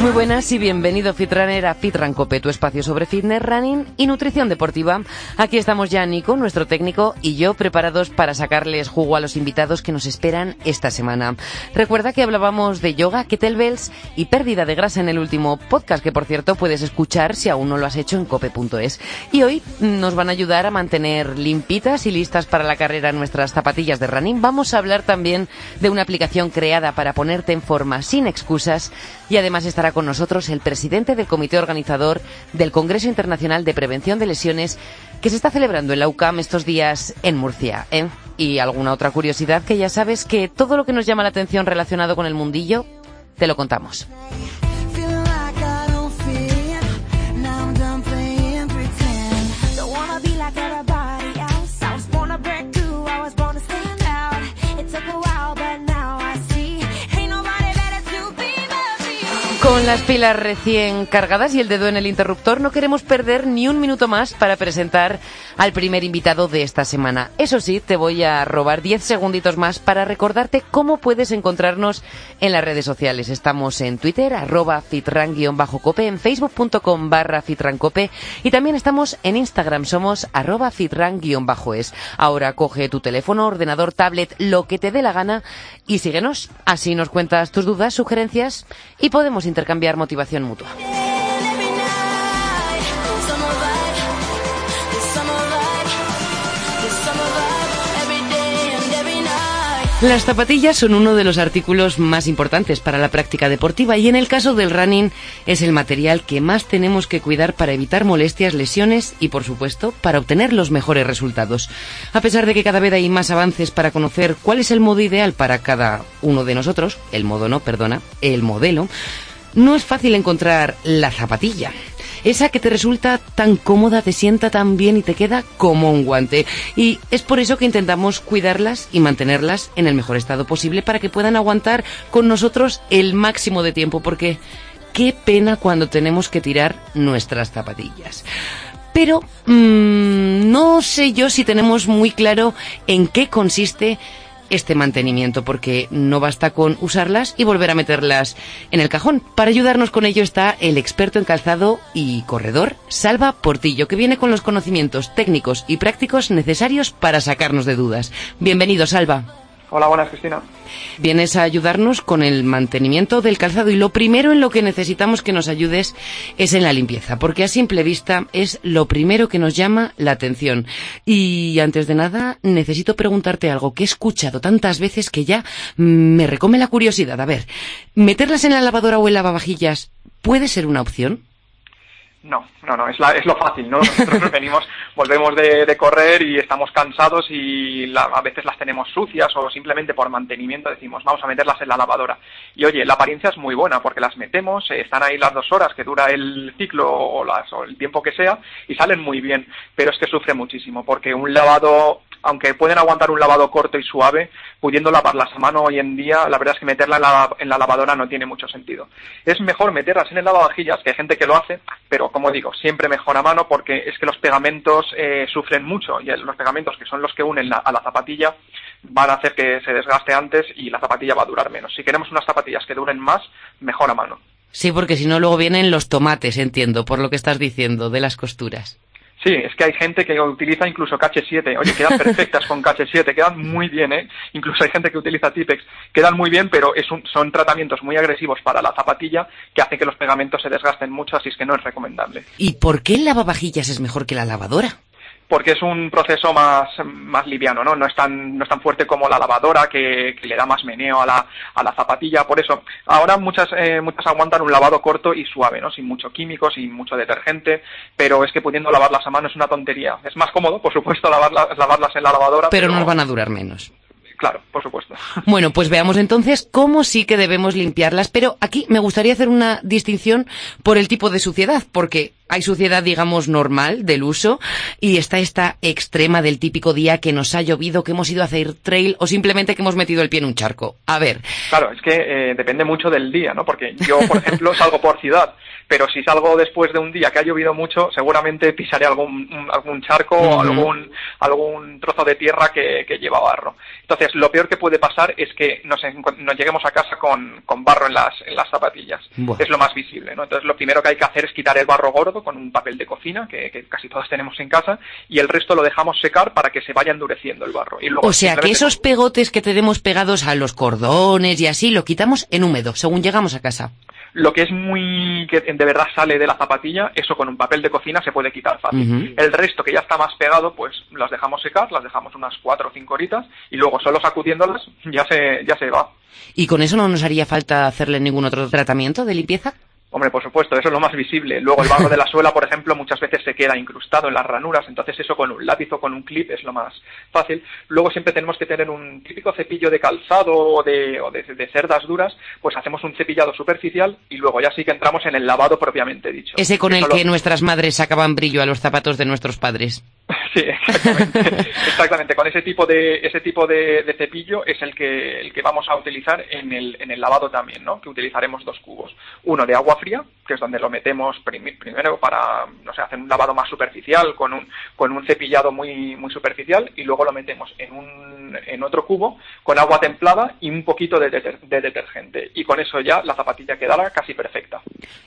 Muy buenas y bienvenido Fitrunner a Fitran Cope, tu espacio sobre fitness, running y nutrición deportiva. Aquí estamos ya Nico, nuestro técnico, y yo preparados para sacarles jugo a los invitados que nos esperan esta semana. Recuerda que hablábamos de yoga, kettlebells y pérdida de grasa en el último podcast, que por cierto puedes escuchar si aún no lo has hecho en cope.es. Y hoy nos van a ayudar a mantener limpitas y listas para la carrera nuestras zapatillas de running. Vamos a hablar también de una aplicación creada para ponerte en forma sin excusas y además estará con nosotros el presidente del comité organizador del Congreso Internacional de Prevención de Lesiones que se está celebrando en la UCAM estos días en Murcia. ¿eh? Y alguna otra curiosidad que ya sabes que todo lo que nos llama la atención relacionado con el mundillo, te lo contamos. Con las pilas recién cargadas y el dedo en el interruptor, no queremos perder ni un minuto más para presentar al primer invitado de esta semana. Eso sí, te voy a robar 10 segunditos más para recordarte cómo puedes encontrarnos en las redes sociales. Estamos en Twitter, arroba fitran-cope, en facebook.com barra fitrancope y también estamos en Instagram, somos arroba fitran-es. Ahora coge tu teléfono, ordenador, tablet, lo que te dé la gana y síguenos. Así nos cuentas tus dudas, sugerencias y podemos intercambiar motivación mutua. Las zapatillas son uno de los artículos más importantes para la práctica deportiva y en el caso del running es el material que más tenemos que cuidar para evitar molestias, lesiones y por supuesto para obtener los mejores resultados. A pesar de que cada vez hay más avances para conocer cuál es el modo ideal para cada uno de nosotros, el modo no, perdona, el modelo, no es fácil encontrar la zapatilla. Esa que te resulta tan cómoda, te sienta tan bien y te queda como un guante. Y es por eso que intentamos cuidarlas y mantenerlas en el mejor estado posible para que puedan aguantar con nosotros el máximo de tiempo, porque qué pena cuando tenemos que tirar nuestras zapatillas. Pero mmm, no sé yo si tenemos muy claro en qué consiste este mantenimiento, porque no basta con usarlas y volver a meterlas en el cajón. Para ayudarnos con ello está el experto en calzado y corredor, Salva Portillo, que viene con los conocimientos técnicos y prácticos necesarios para sacarnos de dudas. Bienvenido, Salva. Hola, buenas, Cristina. Vienes a ayudarnos con el mantenimiento del calzado y lo primero en lo que necesitamos que nos ayudes es en la limpieza, porque a simple vista es lo primero que nos llama la atención. Y antes de nada, necesito preguntarte algo que he escuchado tantas veces que ya me recome la curiosidad. A ver, ¿meterlas en la lavadora o en lavavajillas puede ser una opción? No, no, no, es, la, es lo fácil, ¿no? Nosotros venimos, volvemos de, de, correr y estamos cansados y la, a veces las tenemos sucias o simplemente por mantenimiento decimos, vamos a meterlas en la lavadora. Y oye, la apariencia es muy buena porque las metemos, eh, están ahí las dos horas que dura el ciclo o, las, o el tiempo que sea y salen muy bien, pero es que sufre muchísimo porque un lavado aunque pueden aguantar un lavado corto y suave, pudiendo lavarlas a mano hoy en día, la verdad es que meterla en la, lavadora no tiene mucho sentido. Es mejor meterlas en el lavavajillas, que hay gente que lo hace, pero como digo, siempre mejor a mano porque es que los pegamentos eh, sufren mucho y los pegamentos que son los que unen a la zapatilla van a hacer que se desgaste antes y la zapatilla va a durar menos. Si queremos unas zapatillas que duren más, mejor a mano. Sí, porque si no luego vienen los tomates, entiendo, por lo que estás diciendo, de las costuras. Sí, es que hay gente que utiliza incluso KH7. Oye, quedan perfectas con KH7, quedan muy bien, ¿eh? Incluso hay gente que utiliza Tipex, quedan muy bien, pero es un, son tratamientos muy agresivos para la zapatilla que hace que los pegamentos se desgasten mucho, así es que no es recomendable. ¿Y por qué el lavavajillas es mejor que la lavadora? Porque es un proceso más, más liviano, ¿no? No es tan, no es tan fuerte como la lavadora que, que le da más meneo a la, a la zapatilla. Por eso, ahora muchas, eh, muchas aguantan un lavado corto y suave, ¿no? Sin mucho químico, sin mucho detergente, pero es que pudiendo lavarlas a mano es una tontería. Es más cómodo, por supuesto, lavarlas, lavarlas en la lavadora. Pero, pero... nos van a durar menos. Claro, por supuesto. Bueno, pues veamos entonces cómo sí que debemos limpiarlas, pero aquí me gustaría hacer una distinción por el tipo de suciedad, porque hay suciedad, digamos, normal del uso y está esta extrema del típico día que nos ha llovido, que hemos ido a hacer trail o simplemente que hemos metido el pie en un charco. A ver. Claro, es que eh, depende mucho del día, ¿no? Porque yo, por ejemplo, salgo por ciudad, pero si salgo después de un día que ha llovido mucho, seguramente pisaré algún, algún charco o algún, algún trozo de tierra que, que, lleva barro. Entonces, lo peor que puede pasar es que nos, nos lleguemos a casa con, con barro en las, en las zapatillas. Es lo más visible, ¿no? Entonces, lo primero que hay que hacer es quitar el barro gordo con un papel de cocina, que, casi todos tenemos en casa, y el resto lo dejamos secar para que se vaya endureciendo el barro. Y o sea, que esos pegotes que tenemos pegados a los cordones y así, lo quitamos en húmedo, según llegamos a casa. Lo que es muy, que de verdad sale de la zapatilla, eso con un papel de cocina se puede quitar fácil. El resto que ya está más pegado, pues las dejamos secar, las dejamos unas cuatro o cinco horitas y luego solo sacudiéndolas ya se, ya se va. ¿Y con eso no nos haría falta hacerle ningún otro tratamiento de limpieza? Hombre, por supuesto, eso es lo más visible. Luego el barro de la suela, por ejemplo, muchas veces se queda incrustado en las ranuras, entonces eso con un lápiz o con un clip es lo más fácil. Luego siempre tenemos que tener un típico cepillo de calzado o de, o de, cerdas duras, pues hacemos un cepillado superficial y luego ya sí que entramos en el lavado propiamente dicho. Ese con el que nuestras madres sacaban brillo a los zapatos de nuestros padres. Sí, exactamente. exactamente. Con ese tipo de ese tipo de, cepillo es el que el que vamos a utilizar en el en el lavado también, ¿no? Que utilizaremos dos cubos. Uno de agua fría, que es donde lo metemos primero para no sé, hacer un lavado más superficial con un con un cepillado muy muy superficial y luego lo metemos en un en otro cubo con agua templada y un poquito de, de detergente y con eso ya la zapatilla quedará casi perfecta.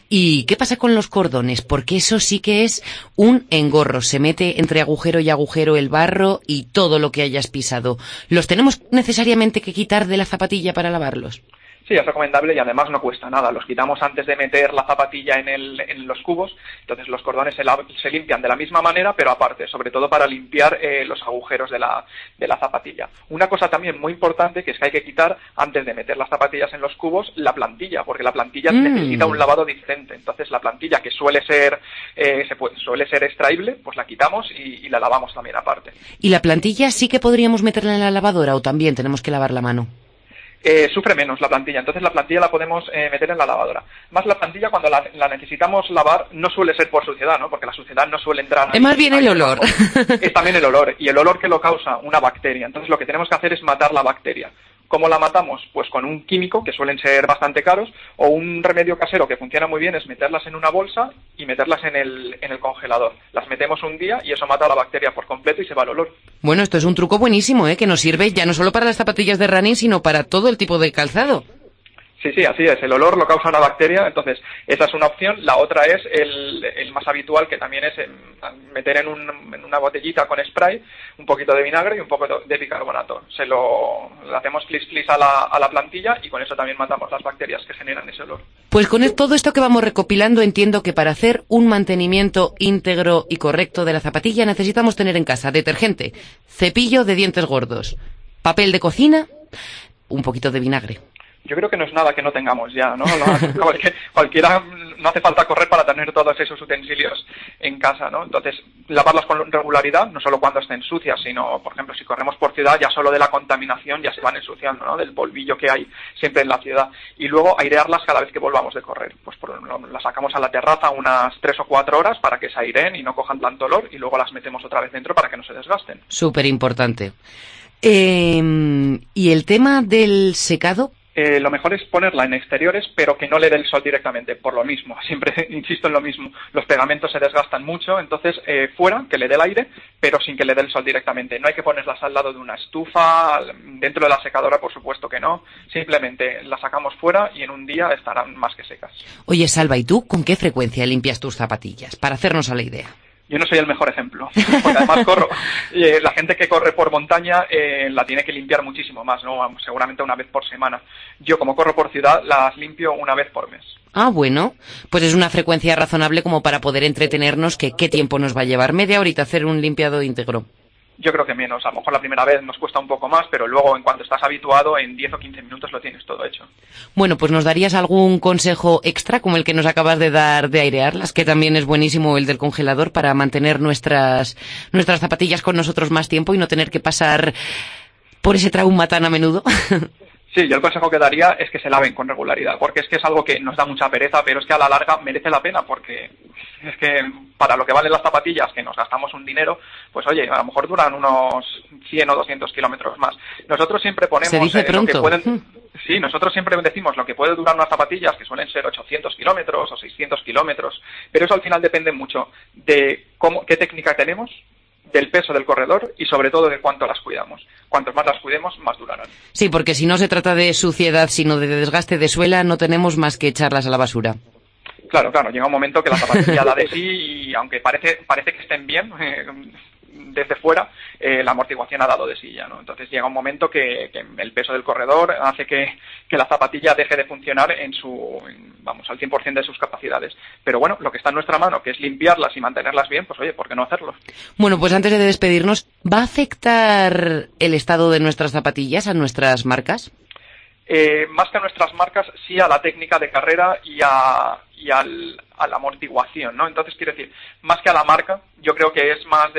¿Y qué pasa con los cordones? Porque eso sí que es un engorro, se mete entre agujero y agujero el barro y todo lo que hayas pisado. ¿Los tenemos necesariamente que quitar de la zapatilla para lavarlos? Sí, es recomendable y además no cuesta nada. Los quitamos antes de meter la zapatilla en, el, en los cubos, entonces los cordones se, limpian de la misma manera, pero aparte, sobre todo para limpiar eh, los agujeros de la, de la zapatilla. Una cosa también muy importante que es que hay que quitar antes de meter las zapatillas en los cubos la plantilla, porque la plantilla mm. necesita un lavado diferente. Entonces la plantilla que suele ser eh, se puede, suele ser extraíble, pues la quitamos y, y la lavamos también aparte. ¿Y la plantilla sí que podríamos meterla en la lavadora o también tenemos que lavar la mano? Eh, sufre menos la plantilla. Entonces la plantilla la podemos eh, meter en la lavadora. Más la plantilla cuando la, necesitamos lavar no suele ser por suciedad, ¿no? Porque la suciedad no suele entrar. Es más bien el olor. Es también el olor y el olor que lo causa una bacteria. Entonces lo que tenemos que hacer es matar la bacteria. ¿Cómo la matamos? Pues con un químico, que suelen ser bastante caros, o un remedio casero que funciona muy bien es meterlas en una bolsa y meterlas en el, en el congelador. Las metemos un día y eso mata la bacteria por completo y se va el olor. Bueno, esto es un truco buenísimo, ¿eh? que nos sirve ya no solo para las zapatillas de running, sino para todo el tipo de calzado. Sí, sí, así es. El olor lo causa una bacteria, entonces esa es una opción. La otra es el, más habitual, que también es meter en, un, en, una botellita con spray un poquito de vinagre y un poco de bicarbonato. Se lo, hacemos plis plis a la, a la plantilla y con eso también matamos las bacterias que generan ese olor. Pues con todo esto que vamos recopilando entiendo que para hacer un mantenimiento íntegro y correcto de la zapatilla necesitamos tener en casa detergente, cepillo de dientes gordos, papel de cocina, un poquito de vinagre yo creo que no es nada que no tengamos ya, ¿no? cualquiera, no hace falta correr para tener todos esos utensilios en casa, ¿no? Entonces, lavarlas con regularidad, no solo cuando estén sucias, sino, por ejemplo, si corremos por ciudad, ya solo de la contaminación ya se van ensuciando, ¿no? Del polvillo que hay siempre en la ciudad. Y luego airearlas cada vez que volvamos de correr. Pues por, las sacamos a la terraza unas tres o cuatro horas para que se aireen y no cojan tanto olor y luego las metemos otra vez dentro para que no se desgasten. Súper importante. Em, ¿Y el tema del secado? Eh, lo mejor es ponerla en exteriores, pero que no le dé el sol directamente, por lo mismo, siempre insisto en lo mismo, los pegamentos se desgastan mucho, entonces eh, fuera, que le dé el aire, pero sin que le dé el sol directamente. No hay que ponerlas al lado de una estufa, dentro de la secadora, por supuesto que no, simplemente las sacamos fuera y en un día estarán más que secas. Oye, Salva, ¿y tú con qué frecuencia limpias tus zapatillas? Para hacernos a la idea yo no soy el mejor ejemplo, porque además corro. Eh, la gente que corre por montaña eh, la tiene que limpiar muchísimo más, ¿no? Seguramente una vez por semana. Yo, como corro por ciudad, las limpio una vez por mes. Ah, bueno, pues es una frecuencia razonable como para poder entretenernos, que qué tiempo nos va a llevar, media horita hacer un limpiado íntegro. Yo creo que menos. A lo mejor la primera vez nos cuesta un poco más, pero luego en cuanto estás habituado, en 10 o 15 minutos lo tienes todo hecho. Bueno, pues nos darías algún consejo extra, como el que nos acabas de dar de airearlas, que también es buenísimo el del congelador para mantener nuestras, nuestras zapatillas con nosotros más tiempo y no tener que pasar por ese trauma tan a menudo. Sí, yo el consejo que daría es que se laven con regularidad, porque es que es algo que nos da mucha pereza, pero es que a la larga merece la pena, porque es que para lo que valen las zapatillas, que nos gastamos un dinero, pues oye, a lo mejor duran unos 100 o 200 kilómetros más. Nosotros siempre ponemos... Se dice pronto. que pueden, sí, nosotros siempre decimos lo que puede durar unas zapatillas, que suelen ser 800 kilómetros o 600 kilómetros, pero eso al final depende mucho de cómo, qué técnica tenemos, del peso del corredor y sobre todo de cuánto las cuidamos. Cuantos más las cuidemos, más durarán. Sí, porque si no se trata de suciedad, sino de desgaste de suela, no tenemos más que echarlas a la basura. Claro, claro, llega un momento que la zapatilla da de sí y aunque parece, parece que estén bien, eh, desde fuera, eh, la amortiguación ha dado de silla, ¿no? Entonces llega un momento que, el peso del corredor hace que, la zapatilla deje de funcionar en su, vamos, al 100% de sus capacidades. Pero bueno, lo que está en nuestra mano, que es limpiarlas y mantenerlas bien, pues oye, ¿por qué no hacerlo? Bueno, pues antes de despedirnos, ¿va a afectar el estado de nuestras zapatillas a nuestras marcas? Eh, más que a nuestras marcas, sí a la técnica de carrera y a, y al, a la amortiguación, ¿no? Entonces, quiero decir, más que a la marca, yo creo que es más,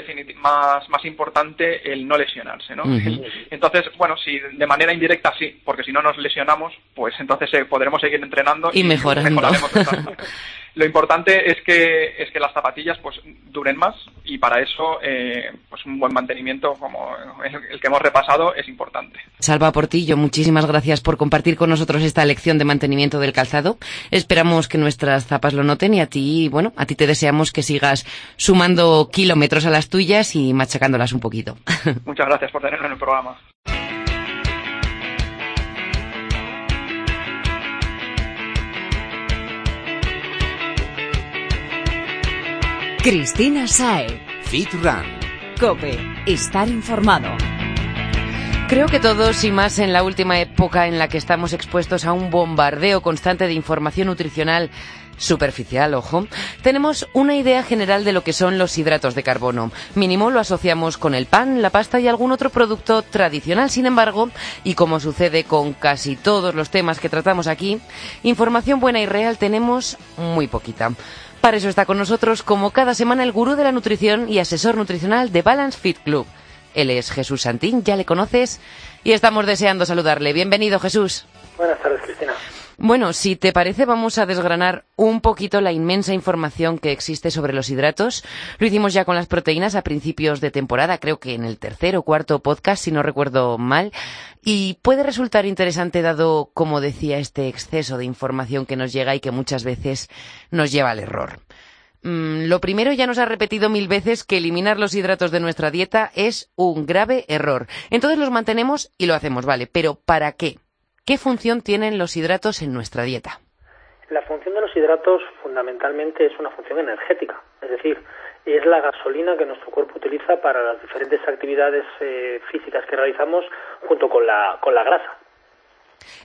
más, más importante el no lesionarse, ¿no? Entonces, bueno, si de manera indirecta sí, porque si no nos lesionamos, pues entonces eh, podremos seguir entrenando y, mejorando. Lo importante es que, es que las zapatillas pues duren más y para eso eh, pues un buen mantenimiento como el, que hemos repasado es importante. Salva Portillo, muchísimas gracias por compartir con nosotros esta lección de mantenimiento del calzado. Esperamos que nuestras zapas lo noten y a ti, bueno, a ti te deseamos que sigas sumando kilómetros a las tuyas y machacándolas un poquito. Muchas gracias por tenerlo en el programa. Cristina Sae. Fit Run. Cope. Estar informado. Creo que todos, y más en la última época en la que estamos expuestos a un bombardeo constante de información nutricional superficial, ojo, tenemos una idea general de lo que son los hidratos de carbono. Mínimo lo asociamos con el pan, la pasta y algún otro producto tradicional. Sin embargo, y como sucede con casi todos los temas que tratamos aquí, información buena y real tenemos muy poquita. Para eso está con nosotros, como cada semana, el gurú de la nutrición y asesor nutricional de Balance Fit Club. Él es Jesús Santín, ya le conoces, y estamos deseando saludarle. Bienvenido, Jesús. Buenas tardes, Cristina. Bueno, si te parece, vamos a desgranar un poquito la inmensa información que existe sobre los hidratos. Lo hicimos ya con las proteínas a principios de temporada, creo que en el tercer o cuarto podcast, si no recuerdo mal. Y puede resultar interesante dado, como decía, este exceso de información que nos llega y que muchas veces nos lleva al error. Mm, lo primero ya nos ha repetido mil veces que eliminar los hidratos de nuestra dieta es un grave error. Entonces los mantenemos y lo hacemos, vale. Pero ¿para qué? ¿Qué función tienen los hidratos en nuestra dieta? La función de los hidratos fundamentalmente es una función energética, es decir, es la gasolina que nuestro cuerpo utiliza para las diferentes actividades eh, físicas que realizamos junto con la, con la grasa.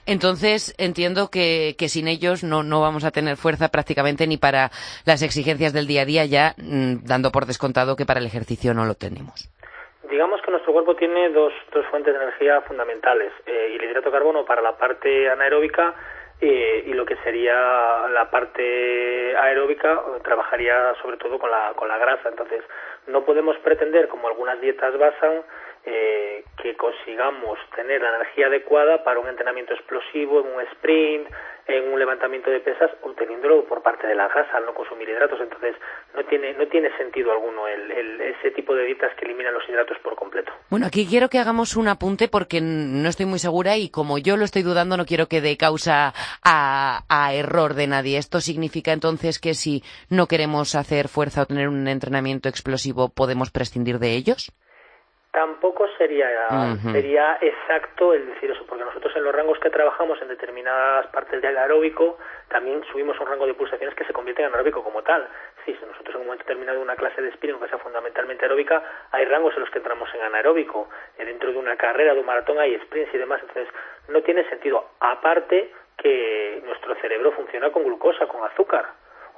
Entonces entiendo que, que sin ellos no, no, vamos a tener fuerza prácticamente ni para las exigencias del día a día, ya mm, dando por descontado que para el ejercicio no lo tenemos. Digamos que nuestro cuerpo tiene dos, dos fuentes de energía fundamentales, eh, el hidrato de carbono para la parte anaeróbica eh, y lo que sería la parte aeróbica trabajaría sobre todo con la, con la grasa. Entonces, no podemos pretender, como algunas dietas basan, eh, que consigamos tener la energía adecuada para un entrenamiento explosivo, en un sprint, en un levantamiento de pesas, obteniéndolo por parte de la grasa al no consumir hidratos. Entonces, no tiene, no tiene sentido alguno el, ese tipo de dietas que eliminan los hidratos por completo. Bueno, aquí quiero que hagamos un apunte porque no estoy muy segura y como yo lo estoy dudando, no quiero que dé causa a, a error de nadie. Esto significa entonces que si no queremos hacer fuerza o tener un entrenamiento explosivo, ¿podemos prescindir de ellos? Tampoco sería, sería exacto el decir eso, porque nosotros en los rangos que trabajamos en determinadas partes del aeróbico también subimos un rango de pulsaciones que se convierte en aeróbico como tal. Sí, si nosotros en un momento determinado de una clase de spinning que sea fundamentalmente aeróbica, hay rangos en los que entramos en anaeróbico. Dentro de una carrera, de un maratón hay sprints y demás, entonces no tiene sentido. Aparte que nuestro cerebro funciona con glucosa, con azúcar.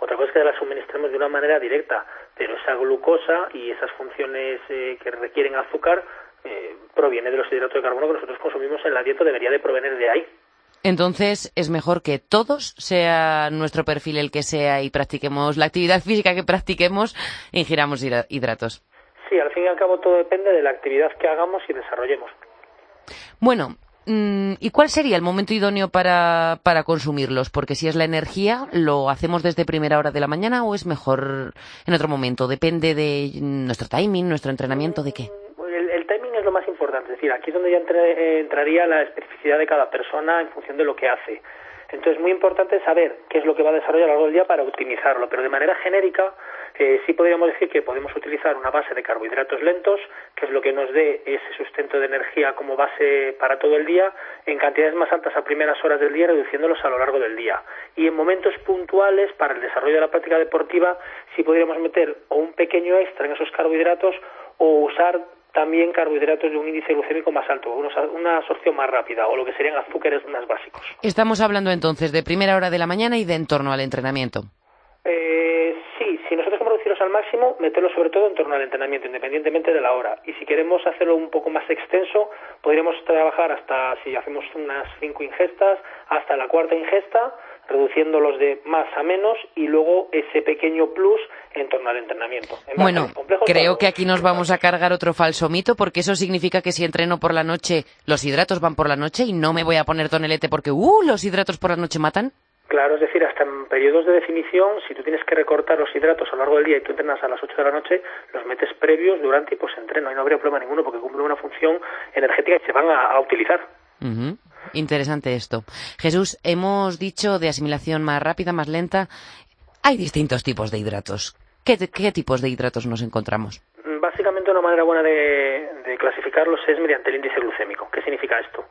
Otra cosa es que la suministremos de una manera directa, pero esa glucosa y esas funciones eh, que requieren azúcar eh, proviene de los hidratos de carbono que nosotros consumimos en la dieta, debería de provenir de ahí. Entonces es mejor que todos, sea nuestro perfil el que sea y practiquemos la actividad física que practiquemos, ingiramos hidratos. Sí, al fin y al cabo todo depende de la actividad que hagamos y desarrollemos. Bueno, ¿y cuál sería el momento idóneo para, para consumirlos? Porque si es la energía, ¿lo hacemos desde primera hora de la mañana o es mejor en otro momento? Depende de nuestro timing, nuestro entrenamiento, ¿de qué? El, timing es lo más importante, es decir, aquí es donde ya entraría la especificidad de cada persona en función de lo que hace. Entonces, es muy importante saber qué es lo que va a desarrollar a lo largo del día para optimizarlo, pero de manera genérica eh, sí podríamos decir que podemos utilizar una base de carbohidratos lentos, que es lo que nos dé ese sustento de energía como base para todo el día, en cantidades más altas a primeras horas del día, reduciéndolos a lo largo del día. Y en momentos puntuales, para el desarrollo de la práctica deportiva, sí podríamos meter o un pequeño extra en esos carbohidratos o usar también carbohidratos de un índice glucémico más alto, una absorción más rápida o lo que serían azúcares más básicos. Estamos hablando entonces de primera hora de la mañana y de en torno al entrenamiento. Eh, sí, al máximo, meterlo sobre todo en torno al entrenamiento, independientemente de la hora. Y si queremos hacerlo un poco más extenso, podríamos trabajar hasta, si hacemos unas cinco ingestas, hasta la cuarta ingesta, reduciéndolos de más a menos y luego ese pequeño plus en torno al entrenamiento. bueno, creo que aquí nos vamos a cargar otro falso mito porque eso significa que si entreno por la noche, los hidratos van por la noche y no me voy a poner tonelete porque, uh, los hidratos por la noche matan. Claro, es decir, hasta en periodos de definición, si tú tienes que recortar los hidratos a lo largo del día y tú entrenas a las 8 de la noche, los metes previos, durante y pues entreno y no habría problema ninguno porque cumplen una función energética y se van a, utilizar. Interesante esto. Jesús, hemos dicho de asimilación más rápida, más lenta. Hay distintos tipos de hidratos. ¿Qué, tipos de hidratos nos encontramos? Básicamente una manera buena de, de clasificarlos es mediante el índice glucémico. ¿Qué significa esto?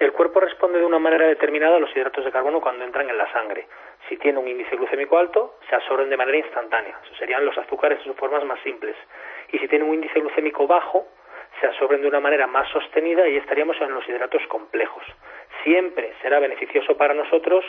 El cuerpo responde de una manera determinada a los hidratos de carbono cuando entran en la sangre. Si tiene un índice glucémico alto, se absorben de manera instantánea. Serían los azúcares en sus formas más simples. Y si tiene un índice glucémico bajo, se absorben de una manera más sostenida y estaríamos en los hidratos complejos. Siempre será beneficioso para nosotros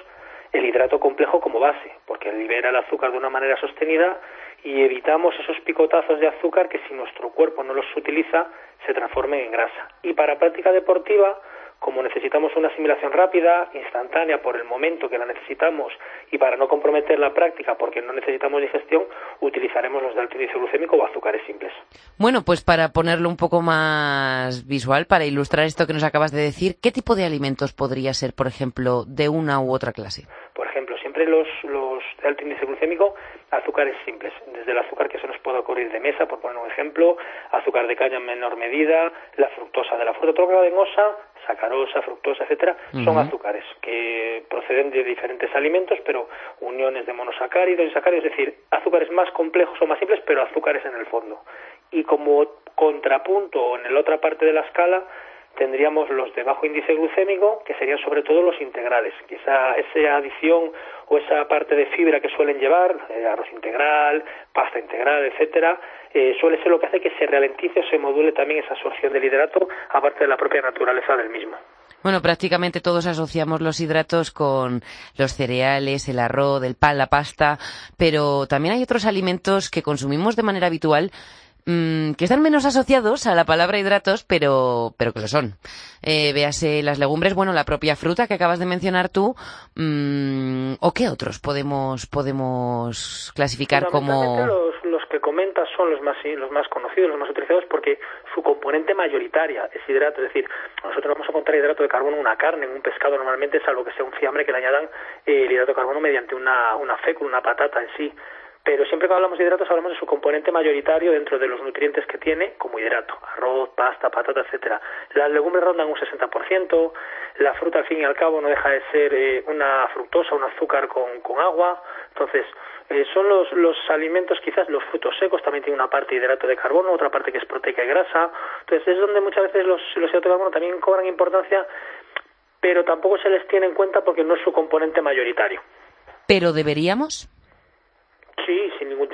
el hidrato complejo como base, porque libera el azúcar de una manera sostenida y evitamos esos picotazos de azúcar que si nuestro cuerpo no los utiliza se transformen en grasa. Y para práctica deportiva, como necesitamos una asimilación rápida, instantánea por el momento que la necesitamos y para no comprometer la práctica porque no necesitamos digestión, utilizaremos los de alto índice glucémico o azúcares simples. Bueno, pues para ponerlo un poco más visual, para ilustrar esto que nos acabas de decir, ¿qué tipo de alimentos podría ser, por ejemplo, de una u otra clase? Por siempre los, los de alto índice glucémico, azúcares simples, desde el azúcar que se nos puede ocurrir de mesa, por poner un ejemplo, azúcar de caña en menor medida, la fructosa de la fruta troncadosa, sacarosa, fructosa, etcétera, son azúcares que proceden de diferentes alimentos, pero uniones de monosacáridos y sacáridos, es decir, azúcares más complejos o más simples, pero azúcares en el fondo. Y como contrapunto en la otra parte de la escala, tendríamos los de bajo índice glucémico, que serían sobre todo los integrales. Quizá esa adición o esa parte de fibra que suelen llevar, eh, arroz integral, pasta integral, etcétera, eh, suele ser lo que hace que se ralentice o se module también esa absorción del hidrato, aparte de la propia naturaleza del mismo. Bueno, prácticamente todos asociamos los hidratos con los cereales, el arroz, el pan, la pasta, pero también hay otros alimentos que consumimos de manera habitual Mm, que están menos asociados a la palabra hidratos, pero, pero que lo son. Eh, véase las legumbres, bueno, la propia fruta que acabas de mencionar tú, mm, o qué otros podemos, podemos clasificar como... Los, los que comentas son los más, los más conocidos, los más utilizados, porque su componente mayoritaria es hidrato, es decir, nosotros vamos a contar hidrato de carbono en una carne, en un pescado normalmente, salvo que sea un fiambre que le añadan eh, el hidrato de carbono mediante una, una fécula, una patata en sí pero siempre que hablamos de hidratos hablamos de su componente mayoritario dentro de los nutrientes que tiene como hidrato, arroz, pasta, patata, etcétera. Las legumbres rondan un 60%, la fruta al fin y al cabo no deja de ser eh, una fructosa, un azúcar con, agua, entonces eh, son los, los alimentos, quizás los frutos secos también tienen una parte de hidrato de carbono, otra parte que es proteica y grasa, entonces es donde muchas veces los, los hidratos de carbono también cobran importancia, pero tampoco se les tiene en cuenta porque no es su componente mayoritario. ¿Pero deberíamos?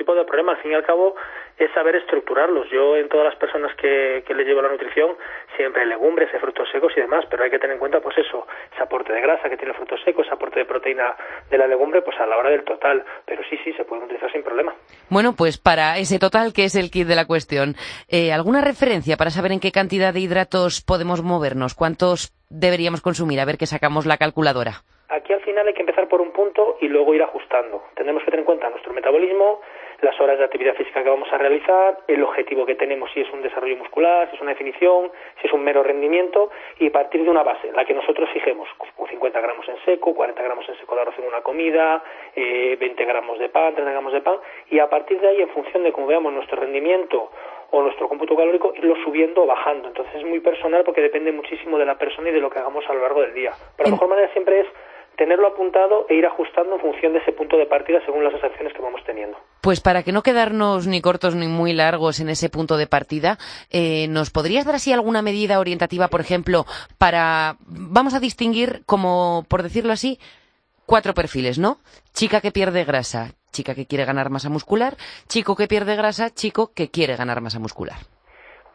Tipo de problema. Al fin y al cabo es saber estructurarlos. Yo en todas las personas que, que les llevo la nutrición siempre hay legumbres, hay frutos secos y demás, pero hay que tener en cuenta pues eso, ese aporte de grasa que tiene el fruto seco, ese aporte de proteína de la legumbre, pues a la hora del total. Pero sí, sí, se pueden utilizar sin problema. Bueno, pues para ese total que es el kit de la cuestión, eh, ¿alguna referencia para saber en qué cantidad de hidratos podemos movernos? ¿Cuántos deberíamos consumir? A ver que sacamos la calculadora. Aquí al final hay que empezar por un punto y luego ir ajustando. Tenemos que tener en cuenta nuestro metabolismo, las horas de actividad física que vamos a realizar, el objetivo que tenemos, si es un desarrollo muscular, si es una definición, si es un mero rendimiento, y partir de una base, la que nosotros fijemos, 50 gramos en seco, 40 gramos en seco de arroz en una comida, eh, 20 gramos de pan, 30 gramos de pan, y a partir de ahí, en función de cómo veamos nuestro rendimiento o nuestro cómputo calórico, irlo subiendo o bajando. Entonces es muy personal porque depende muchísimo de la persona y de lo que hagamos a lo largo del día. Pero la mejor manera siempre es tenerlo apuntado e ir ajustando en función de ese punto de partida según las acciones que vamos teniendo. Pues para que no quedarnos ni cortos ni muy largos en ese punto de partida, eh, ¿nos podrías dar así alguna medida orientativa, por ejemplo, para, vamos a distinguir como, por decirlo así, cuatro perfiles, ¿no? Chica que pierde grasa, chica que quiere ganar masa muscular, chico que pierde grasa, chico que quiere ganar masa muscular.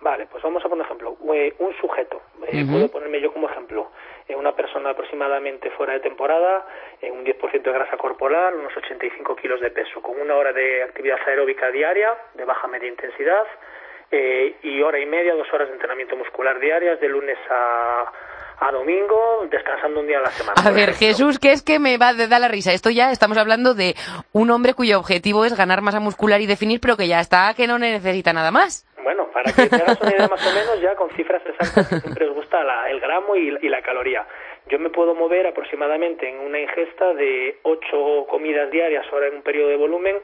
Vale, pues vamos a poner ejemplo. Eh, un sujeto, eh, puedo ponerme yo como ejemplo una persona aproximadamente fuera de temporada, un 10% de grasa corporal, unos 85 kilos de peso, con una hora de actividad aeróbica diaria de baja media intensidad eh, y hora y media, dos horas de entrenamiento muscular diarias de lunes a, a domingo, descansando un día a la semana. A ver, Jesús, que es que me va a dar la risa. Esto ya estamos hablando de un hombre cuyo objetivo es ganar masa muscular y definir, pero que ya está, que no necesita nada más. Bueno, para que te hagas una idea más o menos, ya con cifras exactas siempre os gusta el gramo y, la caloría. Yo me puedo mover aproximadamente en una ingesta de 8 comidas diarias ahora en un periodo de volumen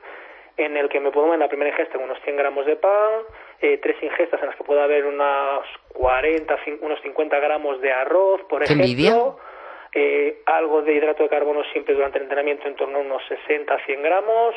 en el que me puedo mover en la primera ingesta en unos 100 gramos de pan, eh, tres ingestas en las que puede haber unos 40, unos 50 gramos de arroz, por ejemplo. Eh, algo de hidrato de carbono siempre durante el entrenamiento en torno a unos 60 a 100 gramos,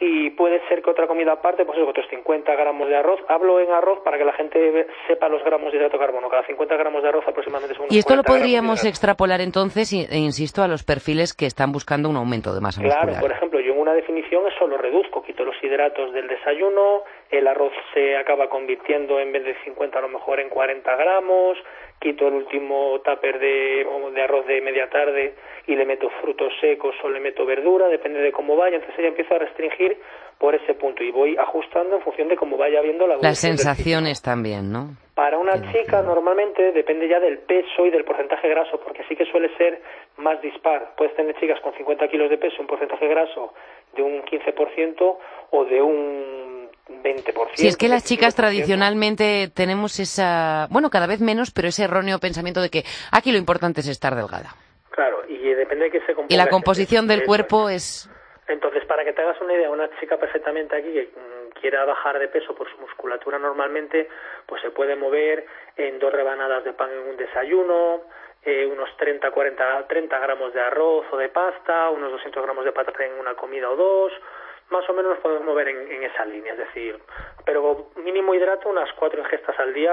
y puede ser que otra comida aparte, pues otros 50 gramos de arroz. Hablo en arroz para que la gente sepa los gramos de hidrato de carbono. Cada 50 gramos de arroz aproximadamente son unos Y esto lo podríamos extrapolar entonces, e insisto, a los perfiles que están buscando un aumento de masa muscular. Claro, por ejemplo, yo en una definición eso lo reduzco, quito los hidratos del desayuno, el arroz se acaba convirtiendo en vez de 50 a lo mejor en 40 gramos, quito el último tupper de, de arroz de media tarde y le meto frutos secos o le meto verdura, depende de cómo vaya, entonces ya empiezo a restringir por ese punto y voy ajustando en función de cómo vaya viendo la Las sensaciones también, ¿no? Para una chica normalmente depende ya del peso y del porcentaje graso, porque sí que suele ser más dispar. Puedes tener chicas con 50 kilos de peso, un porcentaje graso de un 15% o de un 20%. Si es que las chicas tradicionalmente tenemos esa, bueno, cada vez menos, pero ese erróneo pensamiento de que aquí lo importante es estar delgada. Claro, y depende de que se Y la composición del cuerpo es... Entonces, para que te hagas una idea, una chica perfectamente aquí que mm, quiera bajar de peso por su musculatura normalmente, pues se puede mover en dos rebanadas de pan en un desayuno, eh, unos 30, 40, 30 gramos de arroz o de pasta, unos 200 gramos de patata en una comida o dos, más o menos nos podemos mover en, esa línea, es decir, pero mínimo hidrato, unas cuatro ingestas al día